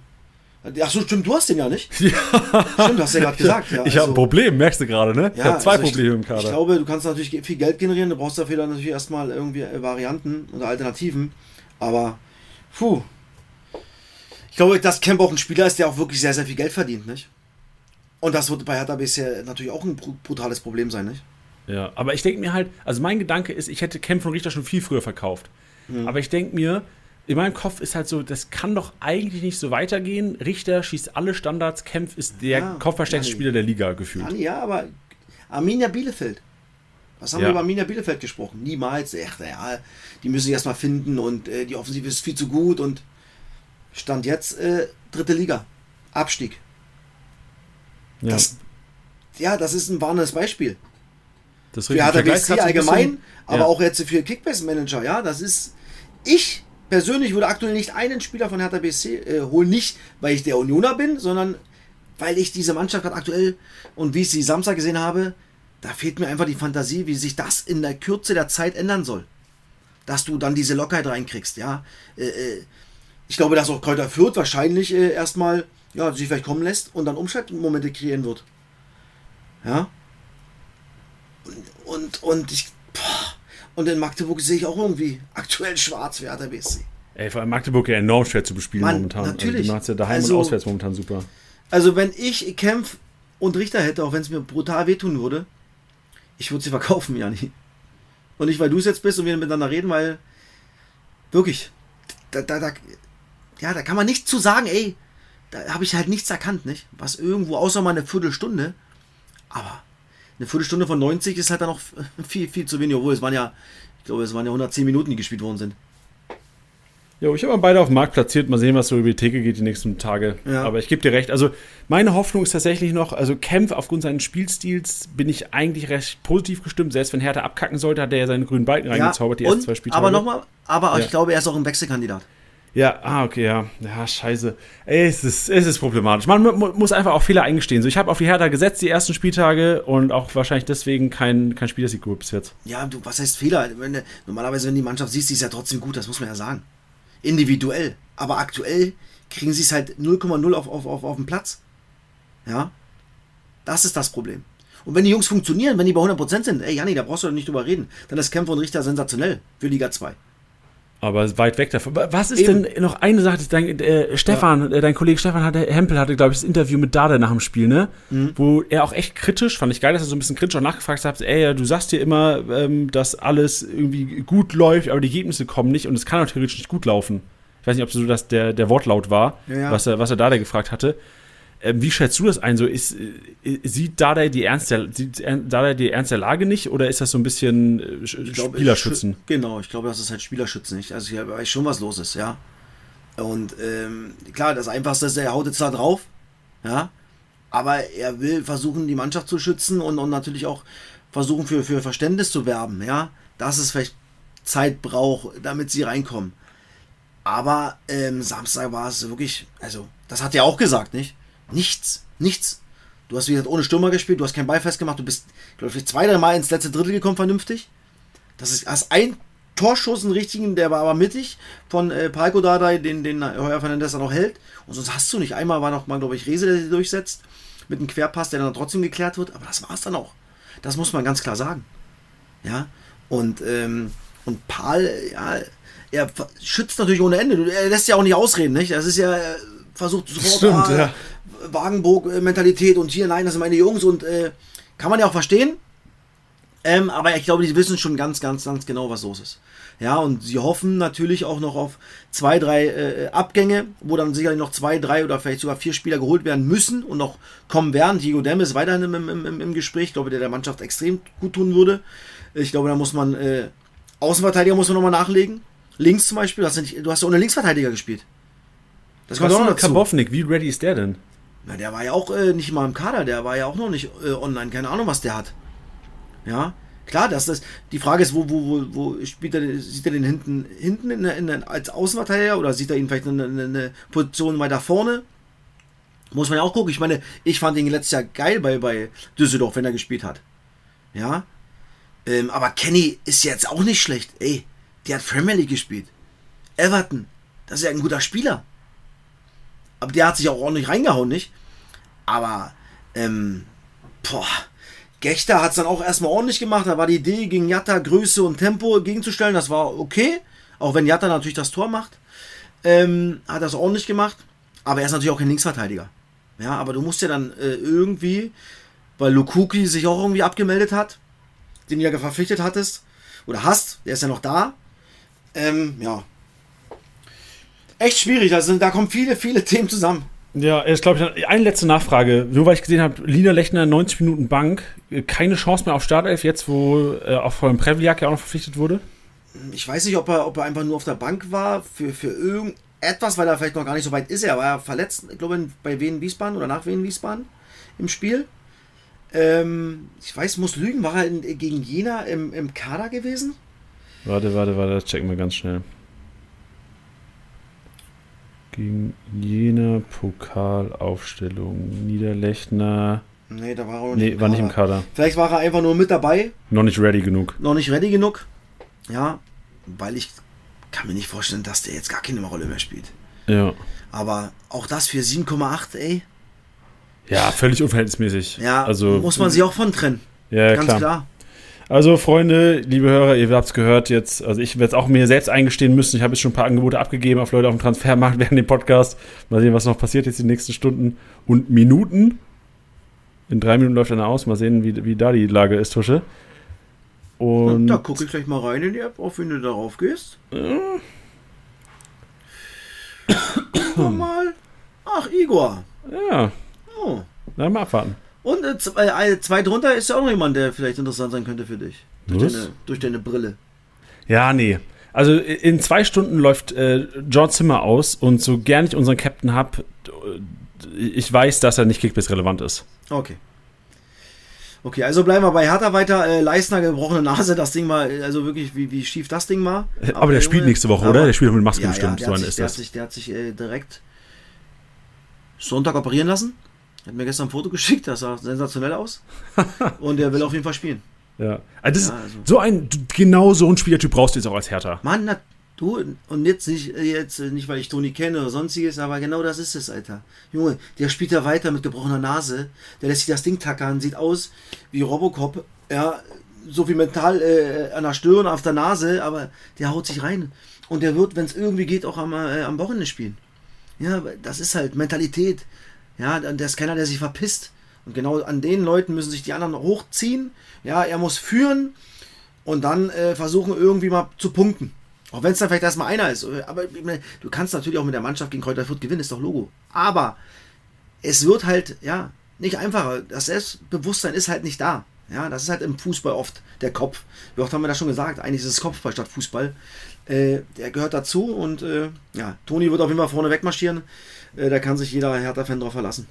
Ach so, stimmt, du hast den ja nicht. [laughs] Ja. Stimmt, hast du ja gerade gesagt. Ja, ich also, habe ein Problem, merkst du gerade, ne? Ja, ich habe zwei also Probleme im Kader. Ich glaube, du kannst natürlich viel Geld generieren, du brauchst dafür dann natürlich erstmal irgendwie äh, Varianten oder Alternativen. Aber, puh. Ich glaube, dass Camp auch ein Spieler ist, der auch wirklich sehr, sehr viel Geld verdient, nicht? Und das wird bei Hertha bisher natürlich auch ein brutales Problem sein, nicht? Ja, aber ich denke mir halt, also mein Gedanke ist, ich hätte Kempf und Richter schon viel früher verkauft. Mhm. Aber ich denke mir, in meinem Kopf ist halt so, das kann doch eigentlich nicht so weitergehen. Richter schießt alle Standards, Kempf ist der ja, kopfballstärkste Spieler der Liga gefühlt. Ja, aber Arminia Bielefeld. Was haben ja. wir über Arminia Bielefeld gesprochen? Niemals. Ach, ja, die müssen sich erstmal finden und äh, die Offensive ist viel zu gut und Stand jetzt äh, dritte Liga. Abstieg. Ja. Das, ja, das ist ein warnendes Beispiel. Das für Hertha BSC allgemein, aber ja. auch jetzt für Kickbase-Manager, ja, das ist. Ich persönlich würde aktuell nicht einen Spieler von Hertha BSC äh, holen, nicht weil ich der Unioner bin, sondern weil ich diese Mannschaft gerade aktuell und wie ich sie Samstag gesehen habe, da fehlt mir einfach die Fantasie, wie sich das in der Kürze der Zeit ändern soll. Dass du dann diese Lockerheit reinkriegst, ja. Äh, äh, ich glaube, dass auch Kräuter Fürth wahrscheinlich äh, erstmal ja, sich vielleicht kommen lässt und dann Umschaltmomente kreieren wird. Ja. Und, und, und ich. Boah, und in Magdeburg sehe ich auch irgendwie aktuell schwarz Hertha BSC. Ey, vor allem Magdeburg ja enorm schwer zu bespielen Mann, momentan. Also natürlich. Also, du machst ja daheim also, und auswärts momentan super. Also, wenn ich Kämpf und Richter hätte, auch wenn es mir brutal wehtun würde, ich würde sie verkaufen, Jani. Und nicht, weil du es jetzt bist und wir miteinander reden, weil wirklich, da, da, da, ja, da kann man nichts zu sagen, ey, da habe ich halt nichts erkannt, nicht? Was irgendwo, außer mal eine Viertelstunde. Aber eine Viertelstunde von 90 ist halt dann noch [laughs] viel, viel zu wenig, obwohl es waren ja, ich glaube, es waren ja 110 Minuten, die gespielt worden sind. Jo, ich habe beide auf dem Markt platziert. Mal sehen, was so über die Theke geht die nächsten Tage. Ja. Aber ich gebe dir recht. Also, meine Hoffnung ist tatsächlich noch, also Kempf aufgrund seines Spielstils bin ich eigentlich recht positiv gestimmt. Selbst wenn Hertha abkacken sollte, hat er ja seinen grünen Balken ja, reingezaubert, die ersten zwei Spieltage. Aber nochmal, aber ja. ich glaube, er ist auch ein Wechselkandidat. Ja, ah, okay, ja. Ja, scheiße. Ey, es ist, es ist problematisch. Man muss einfach auch Fehler eingestehen. So, ich habe auf die Hertha gesetzt, die ersten Spieltage, und auch wahrscheinlich deswegen kein, kein Spielersieg geholt bis jetzt. Ja, du, was heißt Fehler? Wenn, normalerweise, wenn die Mannschaft siehst, die ist ja trotzdem gut, das muss man ja sagen. Individuell. Aber aktuell kriegen sie es halt 0,0 auf, auf, auf, auf den Platz. Ja? Das ist das Problem. Und wenn die Jungs funktionieren, wenn die bei 100% sind, ey, Janni, da brauchst du doch nicht drüber reden. Dann ist Kämpfer und Richter sensationell für Liga 2 aber weit weg davon. Was ist Eben. denn noch eine Sache, dein, äh, Stefan, ja. äh, dein Kollege Stefan hatte, Hempel hatte, glaube ich, das Interview mit Dada nach dem Spiel, ne? Mhm. Wo er auch echt kritisch, fand ich geil, dass er so ein bisschen kritisch auch nachgefragt hat, ey, du sagst dir immer, ähm, dass alles irgendwie gut läuft, aber die Ergebnisse kommen nicht und es kann auch theoretisch nicht gut laufen. Ich weiß nicht, ob so das der, der Wortlaut war, ja, ja. Was, er, was er Dada gefragt hatte. Ähm, wie schätzt du das ein? So ist, äh, sieht Dada die Ernst der, sieht Dada die Ernst der Lage nicht oder ist das so ein bisschen äh, Spielerschützen? Ich, genau, ich glaube, das ist halt Spielerschützen nicht. Also ich weiß schon, was los ist, ja. Und ähm, klar, das Einfachste ist, er haut jetzt da drauf, ja. Aber er will versuchen, die Mannschaft zu schützen und, und natürlich auch versuchen, für, für Verständnis zu werben, ja. Dass es vielleicht Zeit braucht, damit sie reinkommen. Aber ähm, Samstag war es wirklich, also, das hat er auch gesagt, nicht? Nichts. Nichts. Du hast, wie gesagt, ohne Stürmer gespielt, du hast kein Ball festgemacht, du bist, glaube ich, zwei, drei Mal ins letzte Drittel gekommen, vernünftig. Das ist, hast ein Torschuss, einen richtigen, der war aber mittig von äh, Palko Dardai, den, den Heuer Fernandes dann noch hält. Und sonst hast du nicht. Einmal war noch mal, glaube ich, Rese, der sich durchsetzt, mit einem Querpass, der dann trotzdem geklärt wird, aber das war es dann auch. Das muss man ganz klar sagen. Ja, und, ähm, und Paul, ja, er schützt natürlich ohne Ende. Er lässt ja auch nicht ausreden, nicht? Das ist ja, versucht sofort, Stimmt, ah, ja. Wagenburg-Mentalität und hier, nein, das sind meine Jungs und äh, kann man ja auch verstehen. Ähm, aber ich glaube, die wissen schon ganz, ganz, ganz genau, was los ist. Ja, und sie hoffen natürlich auch noch auf zwei, drei äh, Abgänge, wo dann sicherlich noch zwei, drei oder vielleicht sogar vier Spieler geholt werden müssen und noch kommen werden. Diego Dem ist weiterhin im, im, im, im Gespräch, ich glaube, der der Mannschaft extrem gut tun würde. Ich glaube, da muss man, äh, Außenverteidiger muss man nochmal nachlegen. Links zum Beispiel, du hast, ja, nicht, du hast ja ohne Linksverteidiger gespielt. Das kommt auch noch dazu. Kabownik, wie ready ist der denn? Na, der war ja auch äh, nicht mal im Kader, der war ja auch noch nicht äh, online, keine Ahnung, was der hat. Ja, klar, das. Die Frage ist, wo, wo, wo, wo spielt er, sieht er den hinten, hinten in, in, als Außenverteidiger oder sieht er ihn vielleicht eine, eine Position weiter vorne? Muss man ja auch gucken. Ich meine, ich fand ihn letztes Jahr geil bei, bei Düsseldorf, wenn er gespielt hat. Ja. Ähm, aber Kenny ist jetzt auch nicht schlecht. Ey, der hat Premier gespielt. Everton, das ist ja ein guter Spieler. Aber der hat sich auch ordentlich reingehauen, nicht? Aber, ähm, boah, Gechter hat es dann auch erstmal ordentlich gemacht. Da war die Idee, gegen Jatta Größe und Tempo gegenzustellen. Das war okay. Auch wenn Jatta natürlich das Tor macht. Ähm, hat das ordentlich gemacht. Aber er ist natürlich auch kein Linksverteidiger. Ja, aber du musst ja dann äh, irgendwie, weil Lukuki sich auch irgendwie abgemeldet hat, den du ja verpflichtet hattest oder hast, der ist ja noch da. Ähm, ja. Echt schwierig, da, sind, da kommen viele, viele [laughs] Themen zusammen. Ja, jetzt glaube ich, eine letzte Nachfrage. Nur weil ich gesehen habe, Lina Lechner 90 Minuten Bank, keine Chance mehr auf Startelf, jetzt wo äh, auch vor dem Prevliak ja auch noch verpflichtet wurde? Ich weiß nicht, ob er, ob er einfach nur auf der Bank war für, für irgendetwas, weil er vielleicht noch gar nicht so weit ist. Er war ja verletzt, ich glaube, bei Wien Wiesbaden oder nach Wien Wiesbaden im Spiel. Ähm, ich weiß, muss lügen, war er in, gegen Jena im, im Kader gewesen? Warte, warte, warte, das checken wir ganz schnell. Gegen Jena Pokalaufstellung. Niederlechner. Nee, da war er nicht, nee, war nicht im Kader. Vielleicht war er einfach nur mit dabei. Noch nicht ready genug. Noch nicht ready genug. Ja, weil ich kann mir nicht vorstellen, dass der jetzt gar keine Rolle mehr spielt. Ja. Aber auch das für 7,8, ey. Ja, völlig unverhältnismäßig. Ja, also, muss man sich auch von trennen. Ja, Ganz klar. klar. Also, Freunde, liebe Hörer, ihr habt es gehört jetzt. Also, ich werde es auch mir selbst eingestehen müssen. Ich habe jetzt schon ein paar Angebote abgegeben auf Leute auf dem Transfermarkt [laughs] während dem Podcast. Mal sehen, was noch passiert jetzt die nächsten Stunden und Minuten. In drei Minuten läuft einer aus. Mal sehen, wie, wie da die Lage ist, Tusche. Und da gucke ich gleich mal rein in die App, auf wenn du darauf gehst. Ja. Mal. Ach, Igor. Ja. Oh. Na, mal abwarten. Und äh, zwei, äh, zwei drunter ist ja auch noch jemand, der vielleicht interessant sein könnte für dich. Durch, deine, durch deine, Brille. Ja, nee. Also in zwei Stunden läuft äh, John Zimmer aus und so gern ich unseren Captain habe, ich weiß, dass er nicht Kickbiss relevant ist. Okay. Okay, also bleiben wir bei Hertha weiter. Äh, Leistner gebrochene Nase, das Ding war, also wirklich, wie, wie schief das Ding war. Aber, aber der spielt nächste Woche, oder? Der spielt mit Maske ja, bestimmt. Ja, der, so hat sich, der, hat sich, der hat sich äh, direkt Sonntag operieren lassen. Hat mir gestern ein Foto geschickt, das sah sensationell aus. [laughs] Und der will auf jeden Fall spielen. Ja. Also, ja, also. so ein, genau so ein Spielertyp brauchst du jetzt auch als Hertha. Mann, na, du, und jetzt nicht, jetzt nicht, weil ich Toni kenne oder sonstiges, aber genau das ist es, Alter. Junge, der spielt ja weiter mit gebrochener Nase. Der lässt sich das Ding tackern, sieht aus wie Robocop. Ja, so viel mental äh, an der Stirn, auf der Nase, aber der haut sich rein. Und der wird, wenn es irgendwie geht, auch am, äh, am Wochenende spielen. Ja, das ist halt Mentalität. Ja, ist keiner, der sich verpisst. Und genau an den Leuten müssen sich die anderen hochziehen. Ja, er muss führen und dann äh, versuchen irgendwie mal zu punkten. Auch wenn es dann vielleicht erstmal einer ist. Aber du kannst natürlich auch mit der Mannschaft gegen Kräuter Fürth gewinnen, ist doch Logo. Aber es wird halt, ja, nicht einfacher. Das Selbstbewusstsein ist halt nicht da. Ja, das ist halt im Fußball oft der Kopf. Wie oft haben wir das schon gesagt? Eigentlich ist es Kopfball statt Fußball. Äh, der gehört dazu und äh, ja, Toni wird auf jeden Fall vorne wegmarschieren. Äh, da kann sich jeder Hertha-Fan drauf verlassen.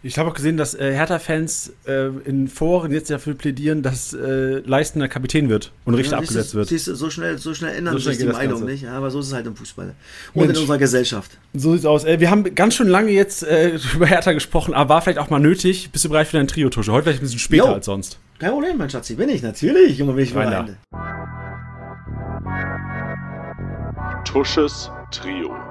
Ich habe auch gesehen, dass äh, Hertha-Fans äh, in Foren jetzt dafür plädieren, dass äh, Leistner Kapitän wird und Richter ja, abgesetzt wird. Siehst, so schnell, so schnell ändern so schnell sich die Meinung nicht, ja, aber so ist es halt im Fußball und Mensch, in unserer Gesellschaft. So sieht's aus. Äh, wir haben ganz schön lange jetzt äh, [laughs] über Hertha gesprochen, aber war vielleicht auch mal nötig. Bist du bereit für dein Trio-Tusche? Heute vielleicht ein bisschen später jo. als sonst. Kein Problem, mein Schatzi. Bin ich, natürlich. Junge, bin ich bereit. Tusches Trio.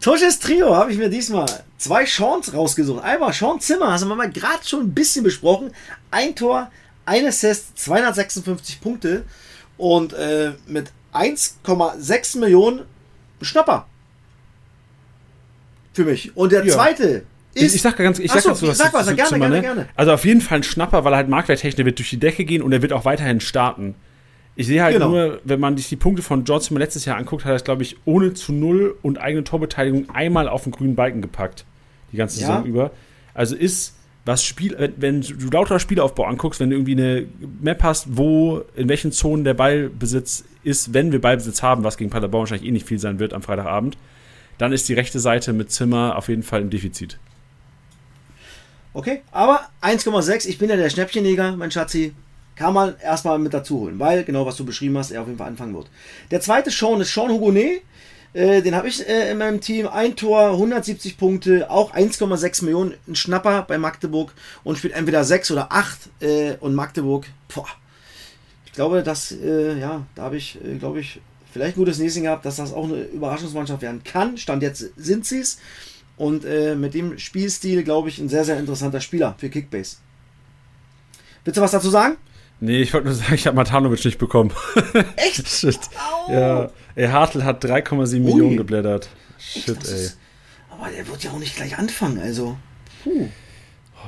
Tusches Trio habe ich mir diesmal zwei Chance rausgesucht. Einmal Sean Zimmer, hast du mal gerade schon ein bisschen besprochen. Ein Tor, ein Assist, 256 Punkte und äh, mit 1,6 Millionen Schnapper. Für mich. Und der ja. zweite ist. Ich sag ganz, ich sag, so, ganz, was, sag was, gerne, Zimmer, gerne, gerne. Also auf jeden Fall ein Schnapper, weil er halt Marktwerttechnik wird durch die Decke gehen und er wird auch weiterhin starten. Ich sehe halt genau. nur, wenn man sich die Punkte von Johnson letztes Jahr anguckt, hat er es, glaube ich, ohne zu Null und eigene Torbeteiligung einmal auf den grünen Balken gepackt. Die ganze Saison über. Also ist, was Spiel, wenn, wenn du lauter Spielaufbau anguckst, wenn du irgendwie eine Map hast, wo, in welchen Zonen der Ballbesitz ist, wenn wir Ballbesitz haben, was gegen Paderborn wahrscheinlich eh nicht viel sein wird am Freitagabend, dann ist die rechte Seite mit Zimmer auf jeden Fall im Defizit. Okay, aber 1,6, ich bin ja der Schnäppchenjäger, mein Schatzi kann man erstmal mit dazu holen, weil genau was du beschrieben hast, er auf jeden Fall anfangen wird. Der zweite Sean ist Sean Hugonet. Äh, den habe ich äh, in meinem Team. Ein Tor, 170 Punkte, auch 1,6 Millionen. Ein Schnapper bei Magdeburg und spielt entweder 6 oder 8 äh, und Magdeburg. Boah. Ich glaube, dass, äh, ja, da habe ich, äh, glaube ich, vielleicht ein gutes Näschen gehabt, dass das auch eine Überraschungsmannschaft werden kann. Stand jetzt sind sie es. Und äh, mit dem Spielstil, glaube ich, ein sehr, sehr interessanter Spieler für Kickbase. Willst du was dazu sagen? Nee, ich wollte nur sagen, ich habe Matanovic nicht bekommen. [laughs] Echt? [laughs] Shit. Ja. Ey, Hartl hat 3,7 Millionen geblättert. Shit, ey. Ist, Aber der wird ja auch nicht gleich anfangen, also. Puh.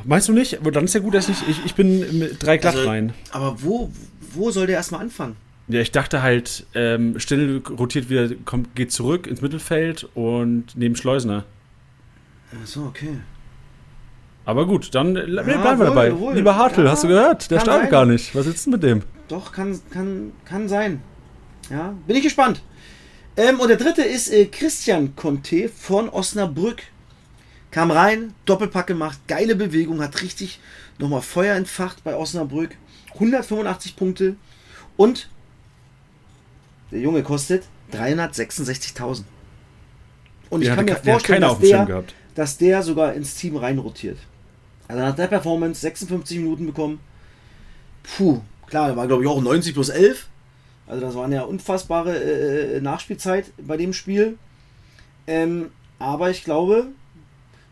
Meinst du nicht? Dann ist ja gut, dass ich. Ich, ich bin mit drei glatt Also, rein. Aber wo, wo soll der erstmal anfangen? Ja, ich dachte halt, ähm, Stindl rotiert wieder, kommt, geht zurück ins Mittelfeld und neben Schleusner. Achso, okay. Aber gut, dann äh, bleiben wir dabei. wohl. Lieber Hartl, Ja, hast du gehört? Der sein. gar nicht. Was ist denn mit dem? Doch, kann, kann, kann sein. Ja, bin ich gespannt. Ähm, und der dritte ist äh, Christian Conte von Osnabrück. Kam rein, Doppelpack gemacht, geile Bewegung, hat richtig nochmal Feuer entfacht bei Osnabrück. 185 Punkte und der Junge kostet 366.000. Und ich Den kann mir vorstellen, dass der, dass der sogar ins Team reinrotiert. Also nach der Performance 56 Minuten bekommen. Puh, klar, da war glaube ich auch 90 plus 11. Also das waren ja unfassbare äh, Nachspielzeit bei dem Spiel. Ähm, aber ich glaube,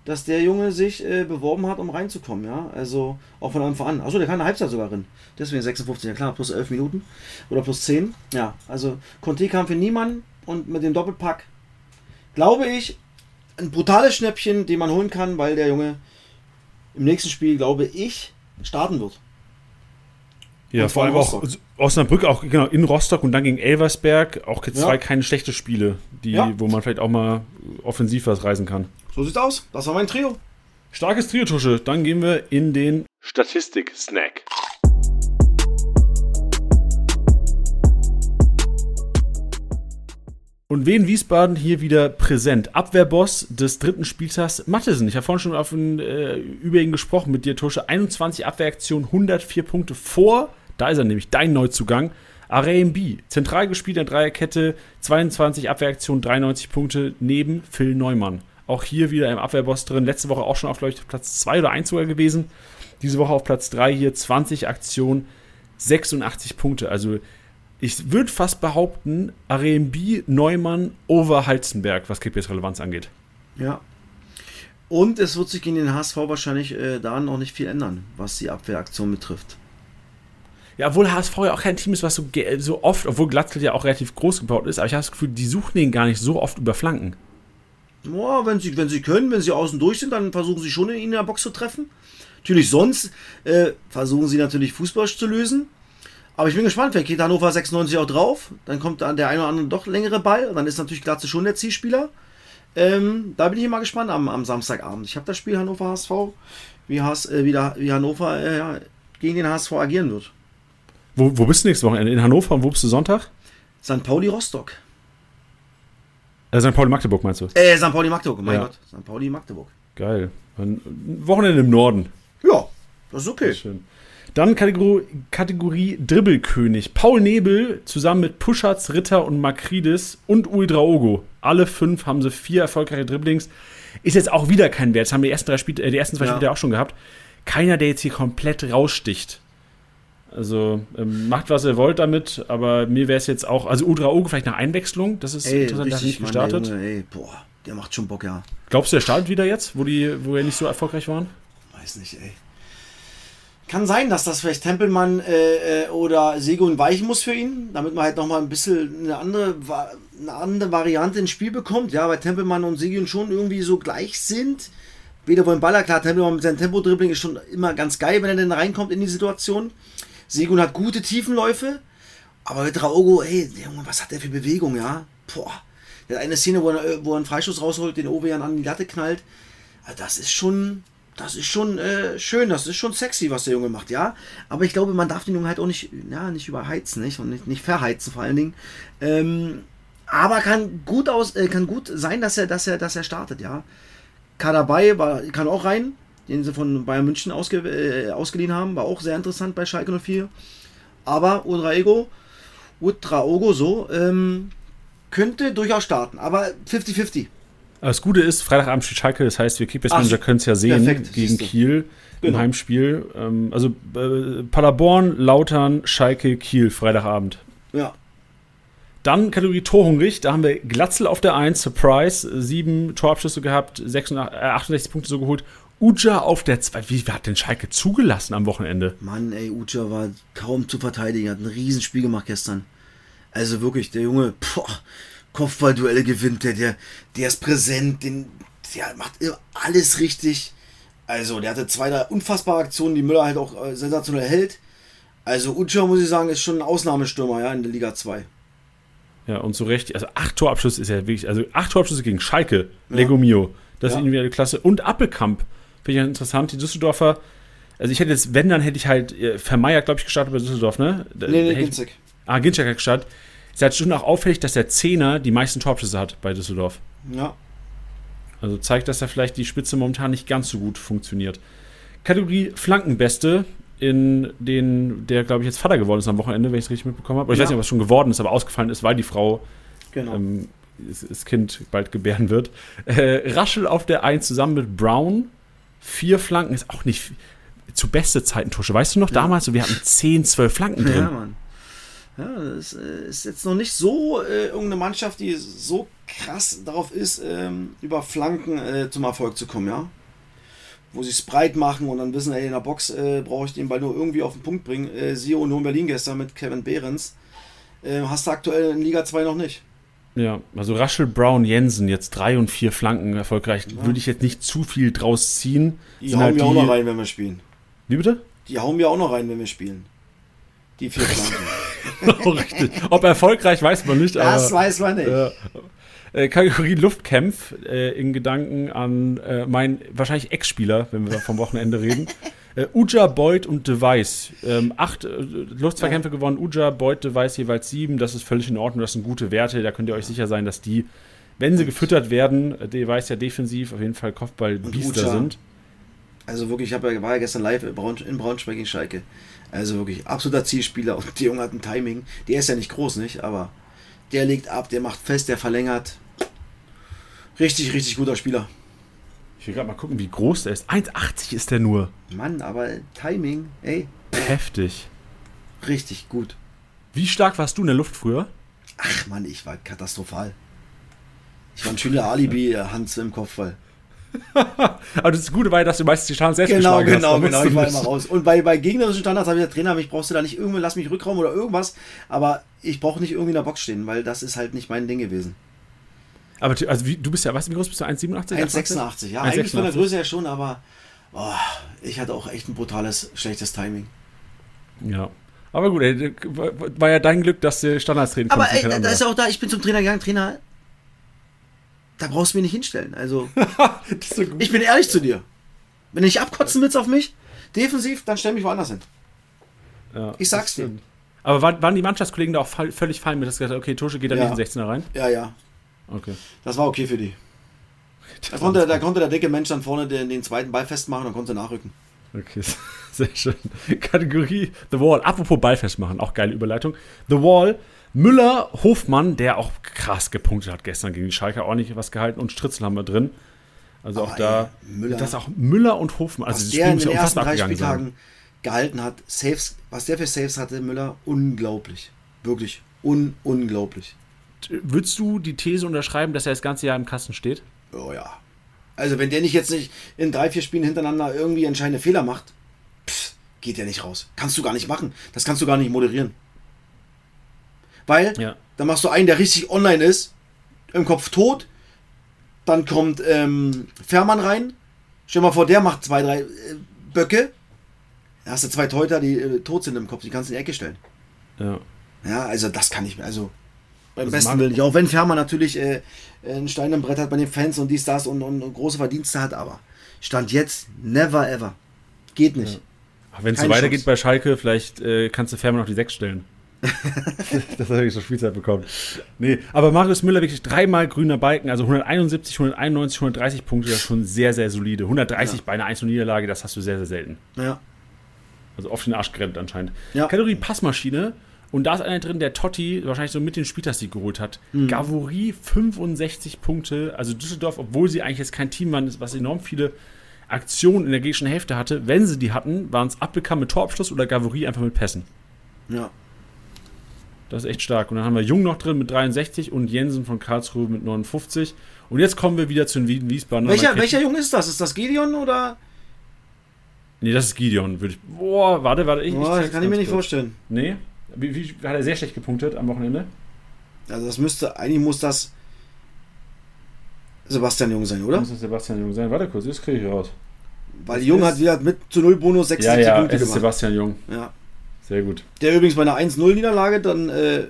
dass der Junge sich äh, beworben hat, um reinzukommen, ja. Also auch von Anfang an. Achso, der kann eine Halbzeit sogar rein. Deswegen 56, ja klar, plus 11 Minuten. Oder plus 10. Ja, also Conte kam für niemanden und mit dem Doppelpack glaube ich, ein brutales Schnäppchen, den man holen kann, weil der Junge im nächsten Spiel, glaube ich, starten wird. Ja, vor allem von auch Osnabrück, auch genau in Rostock und dann gegen Elversberg. Auch jetzt Ja. zwei keine schlechte Spiele, die, Ja. wo man vielleicht auch mal offensiv was reisen kann. So sieht's aus. Das war mein Trio. Starkes Trio, Tusche. Dann gehen wir in den Statistik-Snack. Und wen Wiesbaden hier wieder präsent? Abwehrboss des dritten Spieltags, Mattesen. Ich habe vorhin schon auf ihn, äh, über ihn gesprochen mit dir, Tusche. 21 Abwehraktionen, 104 Punkte vor. Da ist er nämlich, dein Neuzugang. RMB, zentral gespielt in der Dreierkette, 22 Abwehraktionen, 93 Punkte neben Phil Neumann. Auch hier wieder im Abwehrboss drin. Letzte Woche auch schon auf, ich, Platz 2 oder 1 sogar gewesen. Diese Woche auf Platz 3 hier, 20 Aktionen, 86 Punkte. Also ich würde fast behaupten, RMB, Neumann, over Halzenberg, was Kickbase-Relevanz angeht. Ja. Und es wird sich gegen den HSV wahrscheinlich äh, da noch nicht viel ändern, was die Abwehraktion betrifft. Ja, obwohl HSV ja auch kein Team ist, was so, so oft, obwohl Glatzel ja auch relativ groß gebaut ist, aber ich habe das Gefühl, die suchen ihn gar nicht so oft über Flanken. Boah, wenn sie, wenn sie können, wenn sie außen durch sind, dann versuchen sie schon ihn in der Box zu treffen. Natürlich sonst äh, versuchen sie natürlich Fußball zu lösen. Aber ich bin gespannt, vielleicht geht Hannover 96 auch drauf. Dann kommt dann der eine oder andere doch längere Ball. Und dann ist natürlich Glatze schon der Zielspieler. Ähm, da bin ich mal gespannt am, am Samstagabend. Ich habe das Spiel Hannover HSV, wie, Has, äh, wie, der, wie Hannover äh, ja, gegen den HSV agieren wird. Wo, wo bist du nächstes Wochenende? In Hannover und wo bist du Sonntag? St. Pauli Rostock. Äh, St. Pauli Magdeburg meinst du? Äh, St. Pauli Magdeburg, mein Ja. Gott. St. Pauli Magdeburg. Geil. Ein Wochenende im Norden. Ja, das ist okay. Schön. Dann Kategorie, Kategorie Dribbelkönig. Paul Nebel zusammen mit Puschatz, Ritter und Makridis und Uldraogo. Alle fünf haben sie vier erfolgreiche Dribblings. Ist jetzt auch wieder kein Wert. Das haben die ersten, drei Spiele, äh, die ersten zwei Ja. Spiele auch schon gehabt. Keiner, der jetzt hier komplett raussticht. Also ähm, macht, was ihr wollt damit, aber mir wäre es jetzt auch, also Uldraogo vielleicht nach Einwechslung, das ist Ey, interessant, der hat nicht Mann, gestartet. Ey, boah, der macht schon Bock, ja. Glaubst du, der startet wieder jetzt, wo die, wo er nicht so erfolgreich waren? Weiß nicht, ey. Kann sein, dass das vielleicht Tempelmann äh, äh, oder Segun weichen muss für ihn, damit man halt nochmal ein bisschen eine andere, eine andere Variante ins Spiel bekommt. Ja, weil Tempelmann und Segun schon irgendwie so gleich sind. Weder wollen Baller, klar, Tempelmann mit seinem Tempo-Dribbling ist schon immer ganz geil, wenn er denn reinkommt in die Situation. Segun hat gute Tiefenläufe, aber mit Raogo, ey, Junge, was hat der für Bewegung, ja? Boah. Der hat eine Szene, wo er, wo er einen Freischuss rausholt, den Ovejan an die Latte knallt. Also das ist schon, das ist schon äh, schön, das ist schon sexy, was der Junge macht, ja. Aber ich glaube, man darf den Jungen halt auch nicht, ja, nicht überheizen, nicht? Und nicht, nicht verheizen vor allen Dingen. Ähm, aber kann gut aus, äh, kann gut sein, dass er, dass er, dass er startet, ja. Kadabay war, kann auch rein, den sie von Bayern München ausge, äh, ausgeliehen haben, war auch sehr interessant bei Schalke 04. Aber Udraego, Udraogo so, ähm, könnte durchaus starten, aber 50-50. Das Gute ist, Freitagabend spielt Schalke, das heißt, wir Kickbase Manager können es ja sehen perfekt, gegen. Kiel im Genau. Heimspiel. Ähm, also äh, Paderborn, Lautern, Schalke, Kiel, Freitagabend. Ja, Dann Kategorie Torhungrig, da haben wir Glatzel auf der 1, Surprise, sieben Torabschüsse gehabt, 86, äh, 68 Punkte so geholt. Uja auf der 2. Wie hat denn Schalke zugelassen am Wochenende? Mann, ey, Ucha war kaum zu verteidigen, hat ein Riesenspiel gemacht gestern. Also wirklich, der Junge, boah, Kopfballduelle gewinnt, der, der, der ist präsent, den, der macht alles richtig. Also, der hatte zwei, drei unfassbare Aktionen, die Müller halt auch äh, sensationell hält. Also, Ucha, muss ich sagen, ist schon ein Ausnahmestürmer, ja, in der Liga 2. Ja, und zu Recht, also acht Torabschlüsse ist ja wirklich, also acht Torabschlüsse gegen Schalke, ja. Lego Mio, das ja. ist irgendwie eine Klasse. Und Appelkamp, finde ich ja interessant, die Düsseldorfer, also ich hätte jetzt, wenn, dann hätte ich halt äh, Vermeier, glaube ich, gestartet bei Düsseldorf, ne? Nee, nee, Ginzek. Ah, Ginzek hat gestartet. Ist halt schon auch auffällig, dass der Zehner die meisten Torabschlüsse hat bei Düsseldorf. Ja. Also zeigt, dass da vielleicht die Spitze momentan nicht ganz so gut funktioniert. Kategorie Flankenbeste, in den, der, glaube ich, jetzt Vater geworden ist am Wochenende, wenn ich es richtig mitbekommen habe. Oder ich ja. weiß nicht, ob es schon geworden ist, aber ausgefallen ist, weil die Frau genau. ähm, das, Kind bald gebären wird. Äh, Raschel auf der 1 zusammen mit Brown. Vier Flanken ist auch nicht zu beste Zeiten Tusche. Weißt du noch, ja. damals, wir hatten 10, 12 Flanken drin. Ja, Mann. Ja, das äh, ist jetzt noch nicht so äh, irgendeine Mannschaft, die so krass darauf ist, ähm, über Flanken äh, zum Erfolg zu kommen, ja. Wo sie es breit machen und dann wissen, ey, in der Box äh, brauche ich den Ball nur irgendwie auf den Punkt bringen. Äh, siehe Union Berlin gestern mit Kevin Behrens. Äh, hast du aktuell in Liga 2 noch nicht. Ja, also Raschel Brown Jensen, jetzt drei und vier Flanken erfolgreich, ja. würde ich jetzt nicht zu viel draus ziehen. Die hauen halt wir auch noch rein, wenn wir spielen. Wie bitte? Die hauen wir auch noch rein, wenn wir spielen. Die vier [laughs] Flanken. [laughs] richtig. Ob erfolgreich, weiß man nicht. Das aber, weiß man nicht. Äh, äh, Kategorie Luftkämpf äh, in Gedanken an äh, meinen wahrscheinlich Ex-Spieler, wenn wir vom Wochenende reden. [laughs] Äh, Uja, Boyd und Device. Ähm, acht äh, Luftzweikämpfe ja. gewonnen. Uja, Boyd, Device jeweils sieben. Das ist völlig in Ordnung. Das sind gute Werte. Da könnt ihr euch sicher sein, dass die, wenn sie gefüttert werden, Device ja defensiv auf jeden Fall Kopfball-Biester sind. Also wirklich, ich hab, war ja gestern live in Braunschweig gegen Schalke. Also wirklich absoluter Zielspieler und [laughs] der Junge hat ein Timing. Der ist ja nicht groß, nicht? Aber der legt ab, der macht fest, der verlängert. Richtig, richtig guter Spieler. Ich will gerade mal gucken, wie groß der ist. 1,80 ist der nur. Mann, aber Timing, ey. Heftig. Richtig gut. Wie stark warst du in der Luft früher? Ach Mann, ich war katastrophal. Ich war ein schöner Alibi, Hans im Kopfball. [laughs] Aber das Gute war dass du meistens die Standards selbst genau, geschlagen genau, hast. Genau, genau, ich war immer raus. Und bei, bei gegnerischen Standards habe ich gesagt, Trainer, mich brauchst du da nicht irgendwie, lass mich Rückraum oder irgendwas. Aber ich brauche nicht irgendwie in der Box stehen, weil das ist halt nicht mein Ding gewesen. Aber also wie, du bist ja, weißt du, wie groß bist du? 1,87? 1,86, ja. 1, eigentlich von der Größe ja schon, aber oh, ich hatte auch echt ein brutales, schlechtes Timing. Ja. Aber gut, ey, war ja dein Glück, dass du Standards trainen Aber ey, da ist ja auch da, ich bin zum Trainer gegangen, Trainer, da brauchst du mich nicht hinstellen. Also, [laughs] so ich bin ehrlich zu dir. Wenn du nicht abkotzen willst auf mich, defensiv, dann stell mich woanders hin. Ja, ich sag's dir. Aber waren die Mannschaftskollegen da auch völlig fein mit, dass gesagt okay, Tusche geht da ja. nicht in 16er rein? Ja, ja. Okay. Das war okay für die. [laughs] Da konnte, da konnte der dicke Mensch dann vorne den, den zweiten Ball festmachen und konnte nachrücken. Okay, [laughs] sehr schön. Kategorie The Wall. Apropos Ball festmachen, auch geile Überleitung. The Wall Müller, Hofmann, der auch krass gepunktet hat gestern gegen die Schalke, ordentlich was gehalten und Stritzel haben wir drin. Also auch oh, da, ey, Müller, das auch Müller und Hofmann, also was der in den ersten drei Spieltagen gehalten hat, Saves, was der für Saves hatte, Müller, unglaublich. Wirklich un unglaublich. Würdest du die These unterschreiben, dass er das ganze Jahr im Kasten steht? Oh ja. Also wenn der nicht jetzt nicht in drei, vier Spielen hintereinander irgendwie entscheidende Fehler macht, pff, geht der nicht raus. Kannst du gar nicht machen. Das kannst du gar nicht moderieren. Weil ja. dann machst du einen, der richtig online ist, im Kopf tot. Dann kommt ähm, Fährmann rein. Stell dir mal vor, der macht zwei, drei äh, Böcke. Da hast du zwei Teuter, die äh, tot sind im Kopf. Die kannst du in die Ecke stellen. Ja. Ja, also das kann ich mir. Also beim das besten Willen nicht. Auch wenn Fährmann natürlich äh, einen Stein im Brett hat bei den Fans und dies, das und, und, und große Verdienste hat, aber Stand jetzt, never ever. Geht nicht. Ja. Wenn es so weitergeht bei Schalke, vielleicht äh, kannst du Fährmann auf die Sechs stellen. [laughs] dass er wirklich so Spielzeit bekommt. Nee, aber Marius Müller wirklich dreimal grüner Balken, also 171, 191, 130 Punkte, das ist schon sehr, sehr solide. 130 ja. bei einer 1 Niederlage, das hast du sehr, sehr selten. Ja. Also oft den Arsch gerennt anscheinend. Ja. Kategorie Passmaschine. Und da ist einer drin, der Totti wahrscheinlich so mit den Spieltagssieg geholt hat. Mhm. Gavouri 65 Punkte. Also Düsseldorf, obwohl sie eigentlich jetzt kein Team waren, was enorm viele Aktionen in der gegnerischen Hälfte hatte, wenn sie die hatten, waren es Abbekam mit Torabschluss oder Gavouri einfach mit Pässen. Ja. Das ist echt stark. Und dann haben wir Jung noch drin mit 63 und Jensen von Karlsruhe mit 59. Und jetzt kommen wir wieder zu den Wiesbaden. Welcher, welcher Jung ist das? Ist das Gideon oder? Nee, das ist Gideon. Würde ich, boah, warte, warte. Ich, boah, das kann ich mir nicht kurz. vorstellen. Nee? Wie, wie, hat er sehr schlecht gepunktet am Wochenende? Also das müsste, eigentlich muss das Sebastian Jung sein, oder? Muss es Sebastian Jung sein. Warte kurz, das kriege ich raus. Weil Jung hat wieder mit zu null Bonus Ja, 76 ja, Punkte es ist gemacht. Sebastian Jung. Ja. Sehr gut. Der übrigens bei einer 1-0-Niederlage dann äh,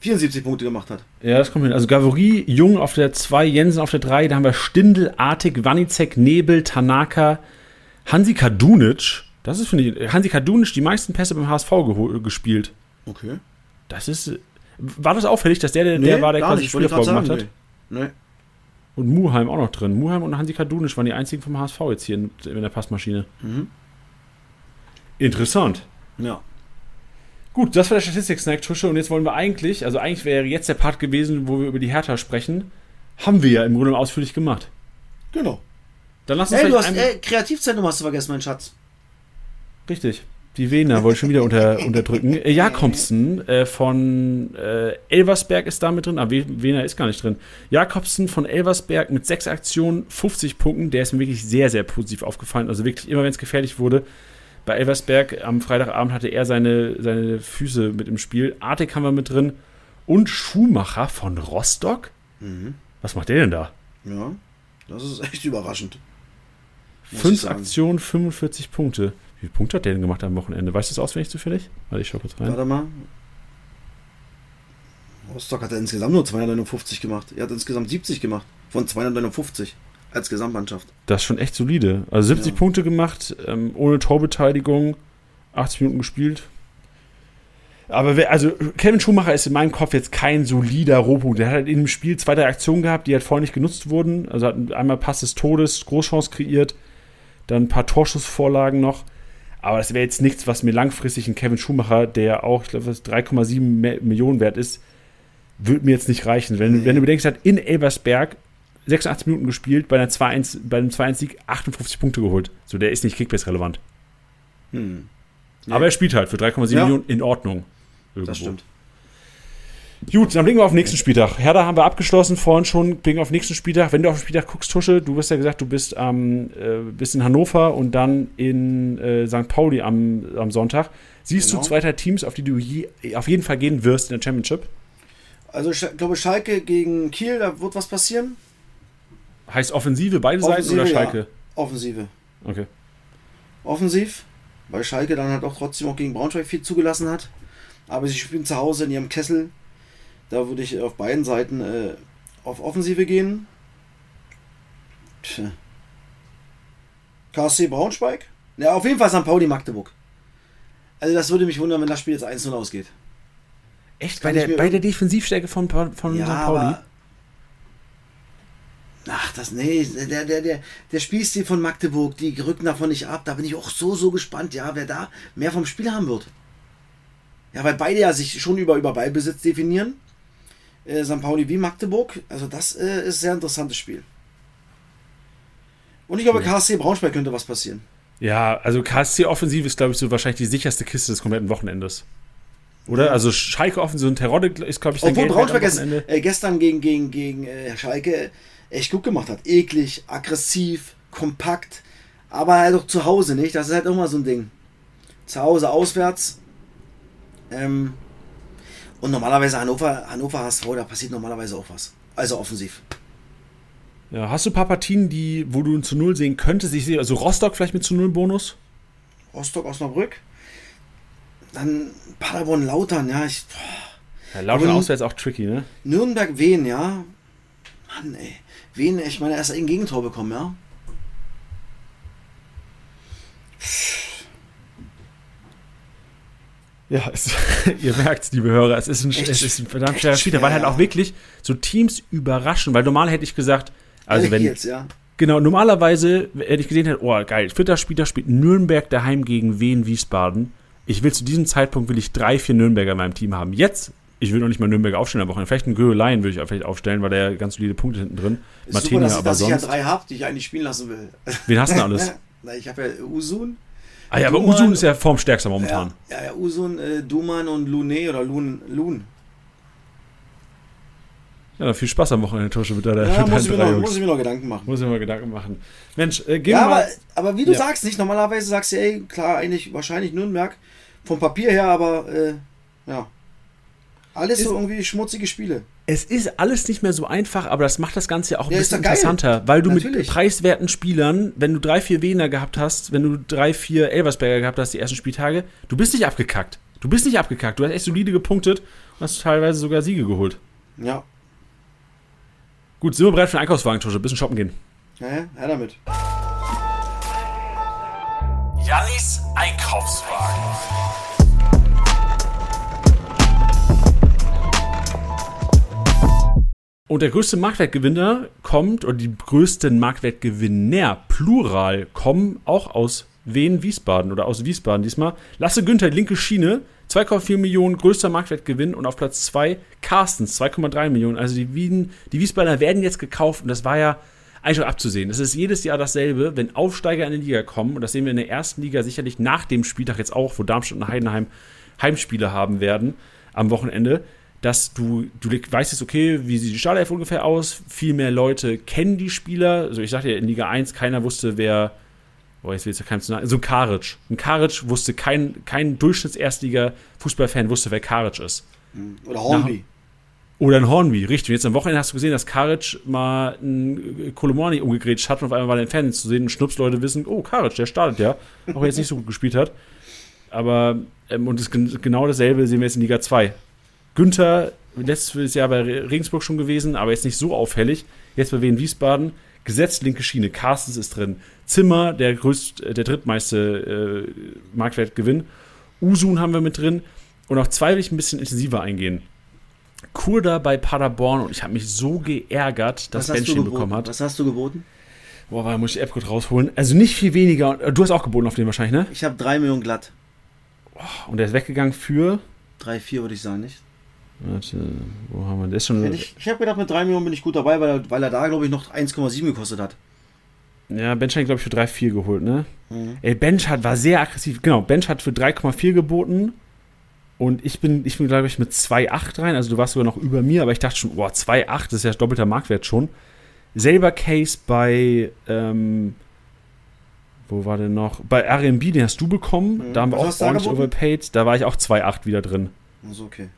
74 Punkte gemacht hat. Ja, das kommt hin. Also Gavory, Jung auf der 2, Jensen auf der 3. Da haben wir Stindl, Artig, Wanizek, Nebel, Tanaka, Hansi Kadunic. Das ist, finde ich, Hansi Kadunic die meisten Pässe beim HSV geho- gespielt. Okay. Das ist. War das auffällig, dass der der, der war, der quasi das Spiel vorgemacht hat? Nee. Und Muheim auch noch drin. Muheim und Hansi Kadunic waren die einzigen vom HSV jetzt hier in, in der Passmaschine. Mhm. Interessant. Ja. Gut, das war der Statistik-Snack, Tusche. Und jetzt wollen wir eigentlich, also eigentlich wäre jetzt der Part gewesen, wo wir über die Hertha sprechen. Haben wir ja im Grunde ausführlich gemacht. Genau. Dann lass uns Ey, du hast, ey, Kreativzentrum hast du vergessen, mein Schatz. Richtig. Die Wiener wollte ich schon wieder unter, [laughs] unterdrücken. Äh, Jakobsen äh, von äh, Elversberg ist da mit drin. Aber Wiener ist gar nicht drin. Jakobsen von Elversberg mit sechs Aktionen, 50 Punkten. Der ist mir wirklich sehr, sehr positiv aufgefallen. Also wirklich immer, wenn es gefährlich wurde. Bei Elversberg am Freitagabend hatte er seine, seine Füße mit im Spiel. Artig haben wir mit drin. Und Schumacher von Rostock. Mhm. Was macht der denn da? Ja. Das ist echt überraschend. Fünf. Aktionen, 45 Punkte. Wie viele Punkte hat der denn gemacht am Wochenende? Weißt du das auswendig zufällig? Warte, ich schau kurz rein. Warte mal. Rostock hat er insgesamt nur 259 gemacht. Er hat insgesamt 70 gemacht. Von 259 als Gesamtmannschaft. Das ist schon echt solide. Also 70 Ja. Punkte gemacht, ähm, ohne Torbeteiligung, 80 Minuten gespielt. Aber wer, also Kevin Schumacher ist in meinem Kopf jetzt kein solider Rohpunkt. Der hat halt in dem Spiel zwei, drei Aktionen gehabt, die halt vorher nicht genutzt wurden. Also hat einmal Pass des Todes, Großchance kreiert, dann ein paar Torschussvorlagen noch. Aber das wäre jetzt nichts, was mir langfristig ein Kevin Schumacher, der auch, ich glaube, was 3,7 Me- Millionen wert ist, würde mir jetzt nicht reichen. Wenn, Nee. wenn du bedenkst, hat in Elversberg 86 Minuten gespielt, bei, einer 2-1 bei einem 2-1-Sieg 58 Punkte geholt. So, der ist nicht Kickbase-relevant. Hm. Nee. Aber er spielt halt für 3,7 Ja. Millionen in Ordnung. Irgendwo. Das stimmt. Gut, dann blicken wir auf den nächsten Spieltag. Hertha haben wir abgeschlossen, vorhin schon, blicken auf den nächsten Spieltag. Wenn du auf den Spieltag guckst, Tusche, du hast ja gesagt, du bist, ähm, äh, bist in Hannover und dann in äh, St. Pauli am, am Sonntag. Siehst Genau. du zwei, Teams, auf die du je, auf jeden Fall gehen wirst in der Championship? Also ich glaube Schalke gegen Kiel, da wird was passieren. Heißt Offensive beide Seiten Offensive, oder ja. Schalke? Offensive. Okay. Offensiv, weil Schalke dann halt auch trotzdem auch gegen Braunschweig viel zugelassen hat. Aber sie spielen zu Hause in ihrem Kessel. Da würde ich auf beiden Seiten äh, auf Offensive gehen. KSC Braunschweig? Ja, auf jeden Fall St. Pauli Magdeburg. Also das würde mich wundern, wenn das Spiel jetzt 1-0 ausgeht. Echt? Bei der, bei der Defensivstärke von, von ja, St. Pauli? aber... Ach, das, nee, der, der, der, der Spielstil von Magdeburg, die rücken davon nicht ab. Da bin ich auch so, so gespannt, ja, wer da mehr vom Spiel haben wird. Ja, weil beide ja sich schon über, über Ballbesitz definieren. Äh, St. Pauli wie Magdeburg. Also das äh, ist ein sehr interessantes Spiel. Und ich glaube, KSC Braunschweig könnte was passieren. Ja, also KSC-Offensive ist, glaube ich, so wahrscheinlich die sicherste Kiste des kompletten Wochenendes. Oder? Also Schalke-Offensive und Terodde ist, glaube ich, sein Obwohl Braunschweig Wochenende. äh, gestern gegen, gegen, gegen äh, Schalke echt gut gemacht hat. Eklig, aggressiv, kompakt. Aber halt auch zu Hause nicht. Das ist halt immer so ein Ding. Zu Hause auswärts. Ähm, und normalerweise Hannover, Hannover HSV, da passiert normalerweise auch was. Also offensiv. Ja, hast du ein paar Partien, die, wo du ein zu Null sehen könntest? Ich sehe also Rostock vielleicht mit zu Null Bonus. Rostock, Osnabrück. Dann Paderborn, Lautern, ja. Ich. Ja, Lautern auswärts auch tricky, ne? Nürnberg, Wien, ja. Mann, ey. Wien, ich meine, erst ein Gegentor bekommen, ja. Ja, es, [laughs] ihr merkt, liebe Hörer, es ist ein, Echt es ist ein verdammt schwerer weil schwer, halt auch wirklich so Teams überraschen, weil normal hätte ich gesagt, also wenn, jetzt, ja. genau, normalerweise hätte ich gesehen, hätte, oh geil, vierter Spieltag spielt Nürnberg daheim gegen Wien Wiesbaden. Ich will zu diesem Zeitpunkt will ich drei, vier Nürnberger in meinem Team haben. Jetzt, ich will noch nicht mal Nürnberger aufstellen am Wochenende. Vielleicht einen Göhelein würde ich vielleicht aufstellen, weil der ganz solide Punkte hinten drin. Ist Martina, super, dass, ich- aber dass ich ja sonst. drei habe, die ich eigentlich spielen lassen will. Wen hast du denn alles? [laughs] Na, ich habe ja Usun. ah ja, aber Duman- Usun ist ja formstärkster momentan. Ja, ja, ja Usun, äh, Duman und Lune oder Lun. Lun. Ja, dann viel Spaß am Wochenende, Tusche, mit deiner, Ja, mit muss ich, noch, muss ich mir noch Gedanken machen. Muss ich mir mal Gedanken machen. Mensch, äh, gehen Ja, wir mal. aber, aber wie du Ja. sagst, nicht normalerweise sagst du, ey, klar, eigentlich wahrscheinlich Nürnberg vom Papier her, aber äh, ja. Alles Ist- so irgendwie schmutzige Spiele. es ist alles nicht mehr so einfach, aber das macht das Ganze ja auch ein Ja, bisschen interessanter, weil du mit Natürlich. preiswerten Spielern, wenn du drei, vier Wiener gehabt hast, wenn du drei, vier Elversberger gehabt hast, die ersten Spieltage, du bist nicht abgekackt. Du bist nicht abgekackt. Du hast echt solide gepunktet und hast teilweise sogar Siege geholt. Ja. Gut, sind wir bereit für den Einkaufswagen, Tosche? Bisschen shoppen gehen. Ja, ja, her damit. Jannis Einkaufswagen. Und der größte Marktwertgewinner kommt, oder die größten Marktwertgewinner, plural, kommen auch aus Wien-Wiesbaden oder aus Wiesbaden diesmal. Lasse Günther, linke Schiene, 2,4 Millionen, größter Marktwertgewinn und auf Platz 2 Carstens, 2,3 Millionen. Also die, Wien, die Wiesbadener werden jetzt gekauft und das war ja eigentlich schon abzusehen. Es ist jedes Jahr dasselbe, wenn Aufsteiger in die Liga kommen, und das sehen wir in der ersten Liga sicherlich nach dem Spieltag jetzt auch, wo Darmstadt und Heidenheim Heimspiele haben werden am Wochenende, dass du, du weißt jetzt, okay, wie sieht die Startelf ungefähr aus, viel mehr Leute kennen die Spieler, also ich sagte ja in Liga 1, keiner wusste, wer, boah, jetzt will ich ja keinem zu nahe, so ein Karic. Ein Karic wusste, kein, kein Durchschnitts-Erstliga-Fußballfan wusste, wer Karic ist. Oder Hornby. Oder ein Hornby, richtig. Und jetzt am Wochenende hast du gesehen, dass Karic mal einen Kolomani umgegrätscht hat und auf einmal war der im Fernsehen zu sehen und Schnupsleute wissen, oh, Karic, der startet ja. Auch wenn er jetzt nicht so gut gespielt hat. Aber, ähm, und das, genau dasselbe sehen wir jetzt in Liga 2. Günther, letztes Jahr bei Regensburg schon gewesen, aber jetzt nicht so auffällig. Jetzt bei Wien Wiesbaden, gesetzt linke Schiene. Carstens ist drin. Zimmer, der größt, der drittmeiste äh, Marktwertgewinn. Usun haben wir mit drin. Und auch zwei will ich ein bisschen intensiver eingehen. Kurda bei Paderborn und ich habe mich so geärgert, dass du ihn bekommen hat. Was hast du geboten? Boah, da muss ich die App rausholen. Also nicht viel weniger. Du hast auch geboten auf den wahrscheinlich, ne? Ich habe 3 Millionen glatt. Und der ist weggegangen für. 3, 4 würde ich sagen, nicht? Warte, wo haben wir? Ist schon. Ich, ich habe gedacht, mit 3 Millionen bin ich gut dabei, weil er, weil er da, glaube ich, noch 1,7 gekostet hat. Ja, Bench hat, glaube ich, für 3,4 geholt, ne? Mhm. Ey, Bench hat, war sehr aggressiv. Genau, Bench hat für 3,4 geboten. Und ich bin, ich bin glaube ich, mit 2,8 rein. Also du warst sogar noch über mir, aber ich dachte schon, boah, 2,8, das ist ja doppelter Marktwert schon. Selber Case bei, ähm, wo war denn noch? Bei RMB, den hast du bekommen. Mhm. Da haben wir Was auch ordentlich overpaid. Da war ich auch 2,8 wieder drin. Also okay.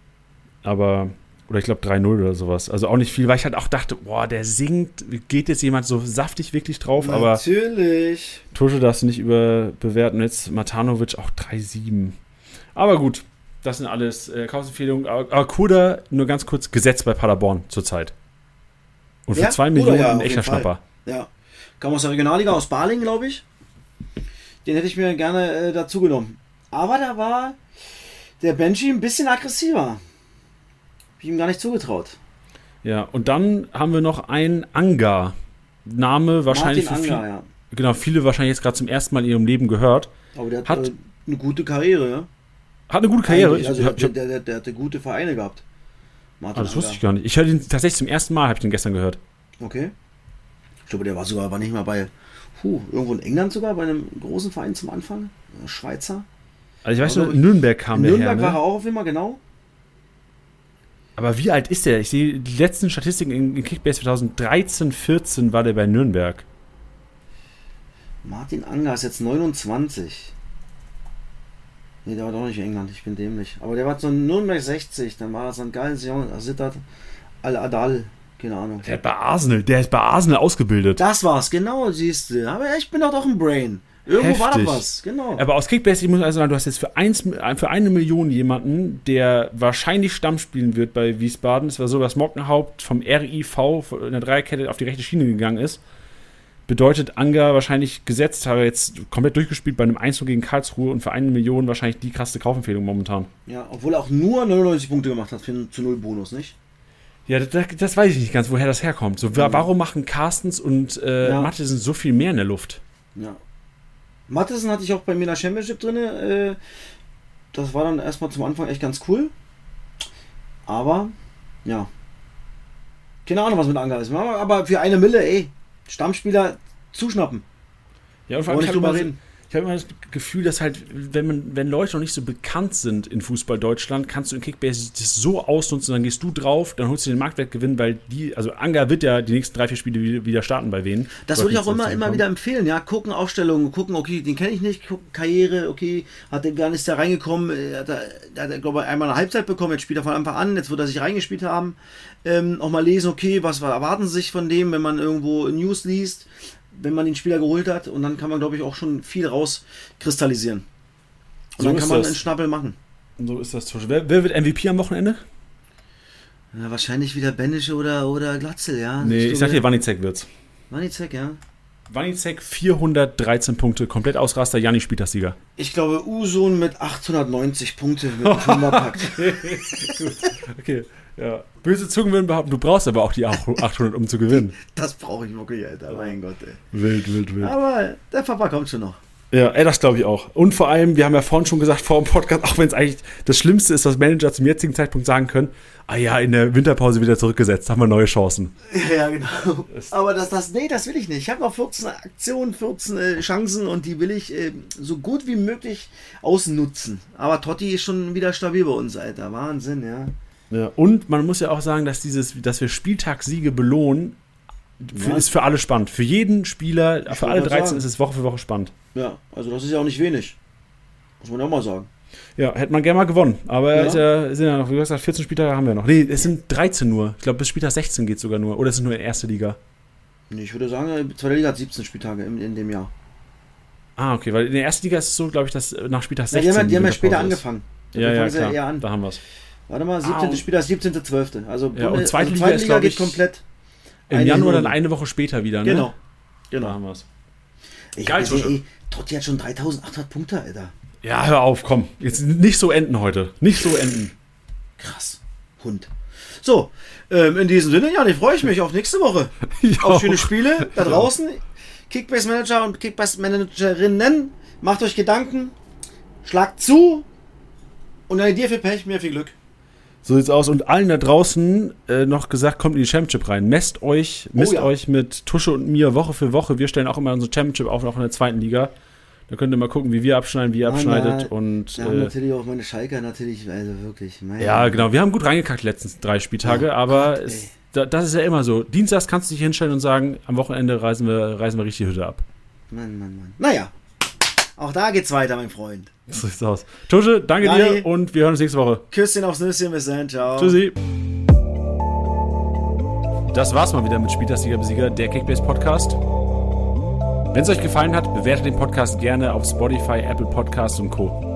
Aber, oder ich glaube 3-0 oder sowas. Also auch nicht viel, weil ich halt auch dachte, boah, der singt, geht jetzt jemand so saftig wirklich drauf, aber Natürlich. Tusche darfst du nicht überbewerten. Jetzt Matanovic auch 3-7. Aber gut, das sind alles äh, Kaufempfehlungen. Aber aber Kuda, nur ganz kurz, Gesetz bei Paderborn zurzeit. Und für Ja, 2 Kuda, Millionen ja, ein echter. Schnapper. Ja. Kam aus der Regionalliga, aus Baling, glaube ich. Den hätte ich mir gerne äh, dazu genommen. Aber da war der Benji ein bisschen aggressiver. Ich ihm gar nicht zugetraut. Ja, und dann haben wir noch einen Anga. Name wahrscheinlich Martin für Anger, viel, ja. genau, viele wahrscheinlich jetzt gerade zum ersten Mal in ihrem Leben gehört. Aber der hat, Hat- äh, eine gute Karriere, ja. Hat eine gute Karriere. Eigentlich, also ich, der, der, der, der hatte gute Vereine gehabt. Martin ah, das wusste Anger. ich gar nicht. Ich höre ihn tatsächlich zum ersten Mal, habe ich den gestern gehört. Okay. Ich glaube, der war sogar, war nicht mal bei, puh, irgendwo in England sogar, bei einem großen Verein zum Anfang. Äh, Schweizer. Also ich weiß Aber nur, Nürnberg kam in der Nürnberg her. war Ne? er auch auf immer, genau. Aber wie alt ist der? Ich sehe die letzten Statistiken in, in Kickbase 2013, 14 war der bei Nürnberg. Martin Anger ist jetzt 29. Nee, der war doch nicht in England, ich bin dämlich. Aber der war so Nürnberg 60, dann war er St. Gallen, Sion, Sittard, Al-Adal, keine Ahnung. Der hat bei Arsenal, der ist bei Arsenal ausgebildet. Das war's, genau, siehst du. Aber ich bin doch doch ein Brain. Irgendwo war Heftig. da was, genau. Aber aus Kickbase, ich muss also sagen, du hast jetzt für, eins, für eine Million jemanden, der wahrscheinlich Stamm spielen wird bei Wiesbaden. Es war so, dass Mockenhaupt vom RIV in der Dreierkette auf die rechte Schiene gegangen ist. Bedeutet Anga wahrscheinlich gesetzt, hat er jetzt komplett durchgespielt bei einem 1 gegen Karlsruhe und für eine Million wahrscheinlich die krasse Kaufempfehlung momentan. Ja, obwohl er auch nur 99 Punkte gemacht hat für zu null Bonus, nicht? Ja, das, das weiß ich nicht ganz, woher das herkommt. So, wa- warum machen Carstens und äh, Ja. Mattesen so viel mehr in der Luft? Ja. Mattesen hatte ich auch bei mir in der Championship drin. Äh, das war dann erstmal zum Anfang echt ganz cool. Aber, ja. Keine Ahnung, was mit Anger ist. Aber für eine Mille, ey, Stammspieler zuschnappen. Ja, und vor allem, nicht ich habe drüber immer, reden. Ich habe immer das Gefühl, dass halt, wenn man, wenn Leute noch nicht so bekannt sind in Fußball Deutschland, kannst du in Kickbase das so ausnutzen, dann gehst du drauf, dann holst du den Marktwertgewinn, weil die, also Anga wird ja die nächsten drei, vier Spiele wieder starten bei wen. Das würde ich auch immer, immer wieder empfehlen, ja. Gucken, Aufstellungen, gucken, okay, den kenne ich nicht, gucken, Karriere, okay, hat der, wann ist der reingekommen, äh, hat er, hat er glaube ich, einmal eine Halbzeit bekommen, jetzt spielt er von Anfang an, jetzt wird er sich reingespielt haben. Ähm, auch mal lesen, okay, was erwarten sie sich von dem, wenn man irgendwo News liest wenn man den Spieler geholt hat und dann kann man, glaube ich, auch schon viel rauskristallisieren. Und so dann kann man das. einen Schnappel machen. Und so ist das. Wer, wer wird MVP am Wochenende? Ja, wahrscheinlich wieder Benische oder, oder Glatzel, ja. Nee, ich, ich sag dir, Wanizek wird's. Wanizek, ja. Wanizek 413 Punkte, komplett Ausraster, Janni spielt das Sieger. Ich glaube, Usun mit 890 Punkte mit dem Fünferpack. okay. Okay. Ja. Böse Zungen würden behaupten, du brauchst aber auch die 800, [laughs] um zu gewinnen. Das brauche ich wirklich, Alter. Mein Gott, ey. Wild, wild, wild. Aber der Papa kommt schon noch. Ja, ey, das glaube ich auch. Und vor allem, wir haben ja vorhin schon gesagt, vor dem Podcast, auch wenn es eigentlich das Schlimmste ist, was Manager zum jetzigen Zeitpunkt sagen können, ah ja, in der Winterpause wieder zurückgesetzt, haben wir neue Chancen. Ja, genau. Aber das, das, nee, das will ich nicht. Ich habe noch 14 Aktionen, 14 äh, Chancen und die will ich äh, so gut wie möglich ausnutzen. Aber Totti ist schon wieder stabil bei uns, Alter. Wahnsinn, ja. Ja, und man muss ja auch sagen, dass dieses, dass wir Spieltagssiege belohnen, für, ja. ist für alle spannend. Für jeden Spieler, ich für alle 13 sagen. ist es Woche für Woche spannend. Ja, also das ist ja auch nicht wenig. Muss man ja auch mal sagen. Ja, hätte man gerne mal gewonnen. Aber ja. Ja, sind ja noch, wie gesagt, 14 Spieltage haben wir noch. Nee, es sind 13 nur. Ich glaube, bis Spieltag 16 geht es sogar nur. Oder es ist nur in erste Liga. Nee, ich würde sagen, zweite Liga hat 17 Spieltage in, in dem Jahr. Ah, okay, weil in der ersten Liga ist es so, glaube ich, dass nach Spieltag 16. Ja, die haben, die haben ja später ist. angefangen. Ja, ja, klar. An. Da haben wir es. Warte mal, 17. Ah, Spiel, das 17.12. Also, ja, und zweite also Liga, Liga geht komplett. Im Januar dann eine Woche später wieder, ne? Genau. Genau. Da haben wir es. Geil, ey, Totti hat schon 3800 Punkte, Alter. Ja, hör auf, komm. Jetzt nicht so enden heute. Nicht so enden. Krass. Hund. So, ähm, in diesem Sinne, ja, ich freue ich mich auf nächste Woche. [laughs] auf schöne Spiele [laughs] da draußen. Kickbase Manager und Kickbase Managerinnen, macht euch Gedanken, schlagt zu und eine Idee für Pech, mehr viel Glück. So sieht's aus. Und allen da draußen äh, noch gesagt, kommt in die Championship rein. Messt euch, misst oh, ja. euch mit Tusche und mir Woche für Woche. Wir stellen auch immer unsere Championship auf, auch in der zweiten Liga. Da könnt ihr mal gucken, wie wir abschneiden, wie ihr abschneidet. Na, und, haben äh, natürlich auch meine Schalker natürlich, also wirklich. ja, genau. Wir haben gut reingekackt die letzten drei Spieltage, ja, aber Gott, es, da, das ist ja immer so. Dienstags kannst du dich hinstellen und sagen, am Wochenende reisen wir, reisen wir richtig die Hütte ab. Mann, Mann, Mann. Naja, auch da geht's weiter, mein Freund. So sieht's aus. Tusche, danke Dani, dir und wir hören uns nächste Woche. Küsschen aufs Nüsschen, bis dann, ciao. Tschüssi. Das war's mal wieder mit Spieltagsliga Besieger, der Kickbase Podcast. Wenn es euch gefallen hat, bewertet den Podcast gerne auf Spotify, Apple Podcasts und Co.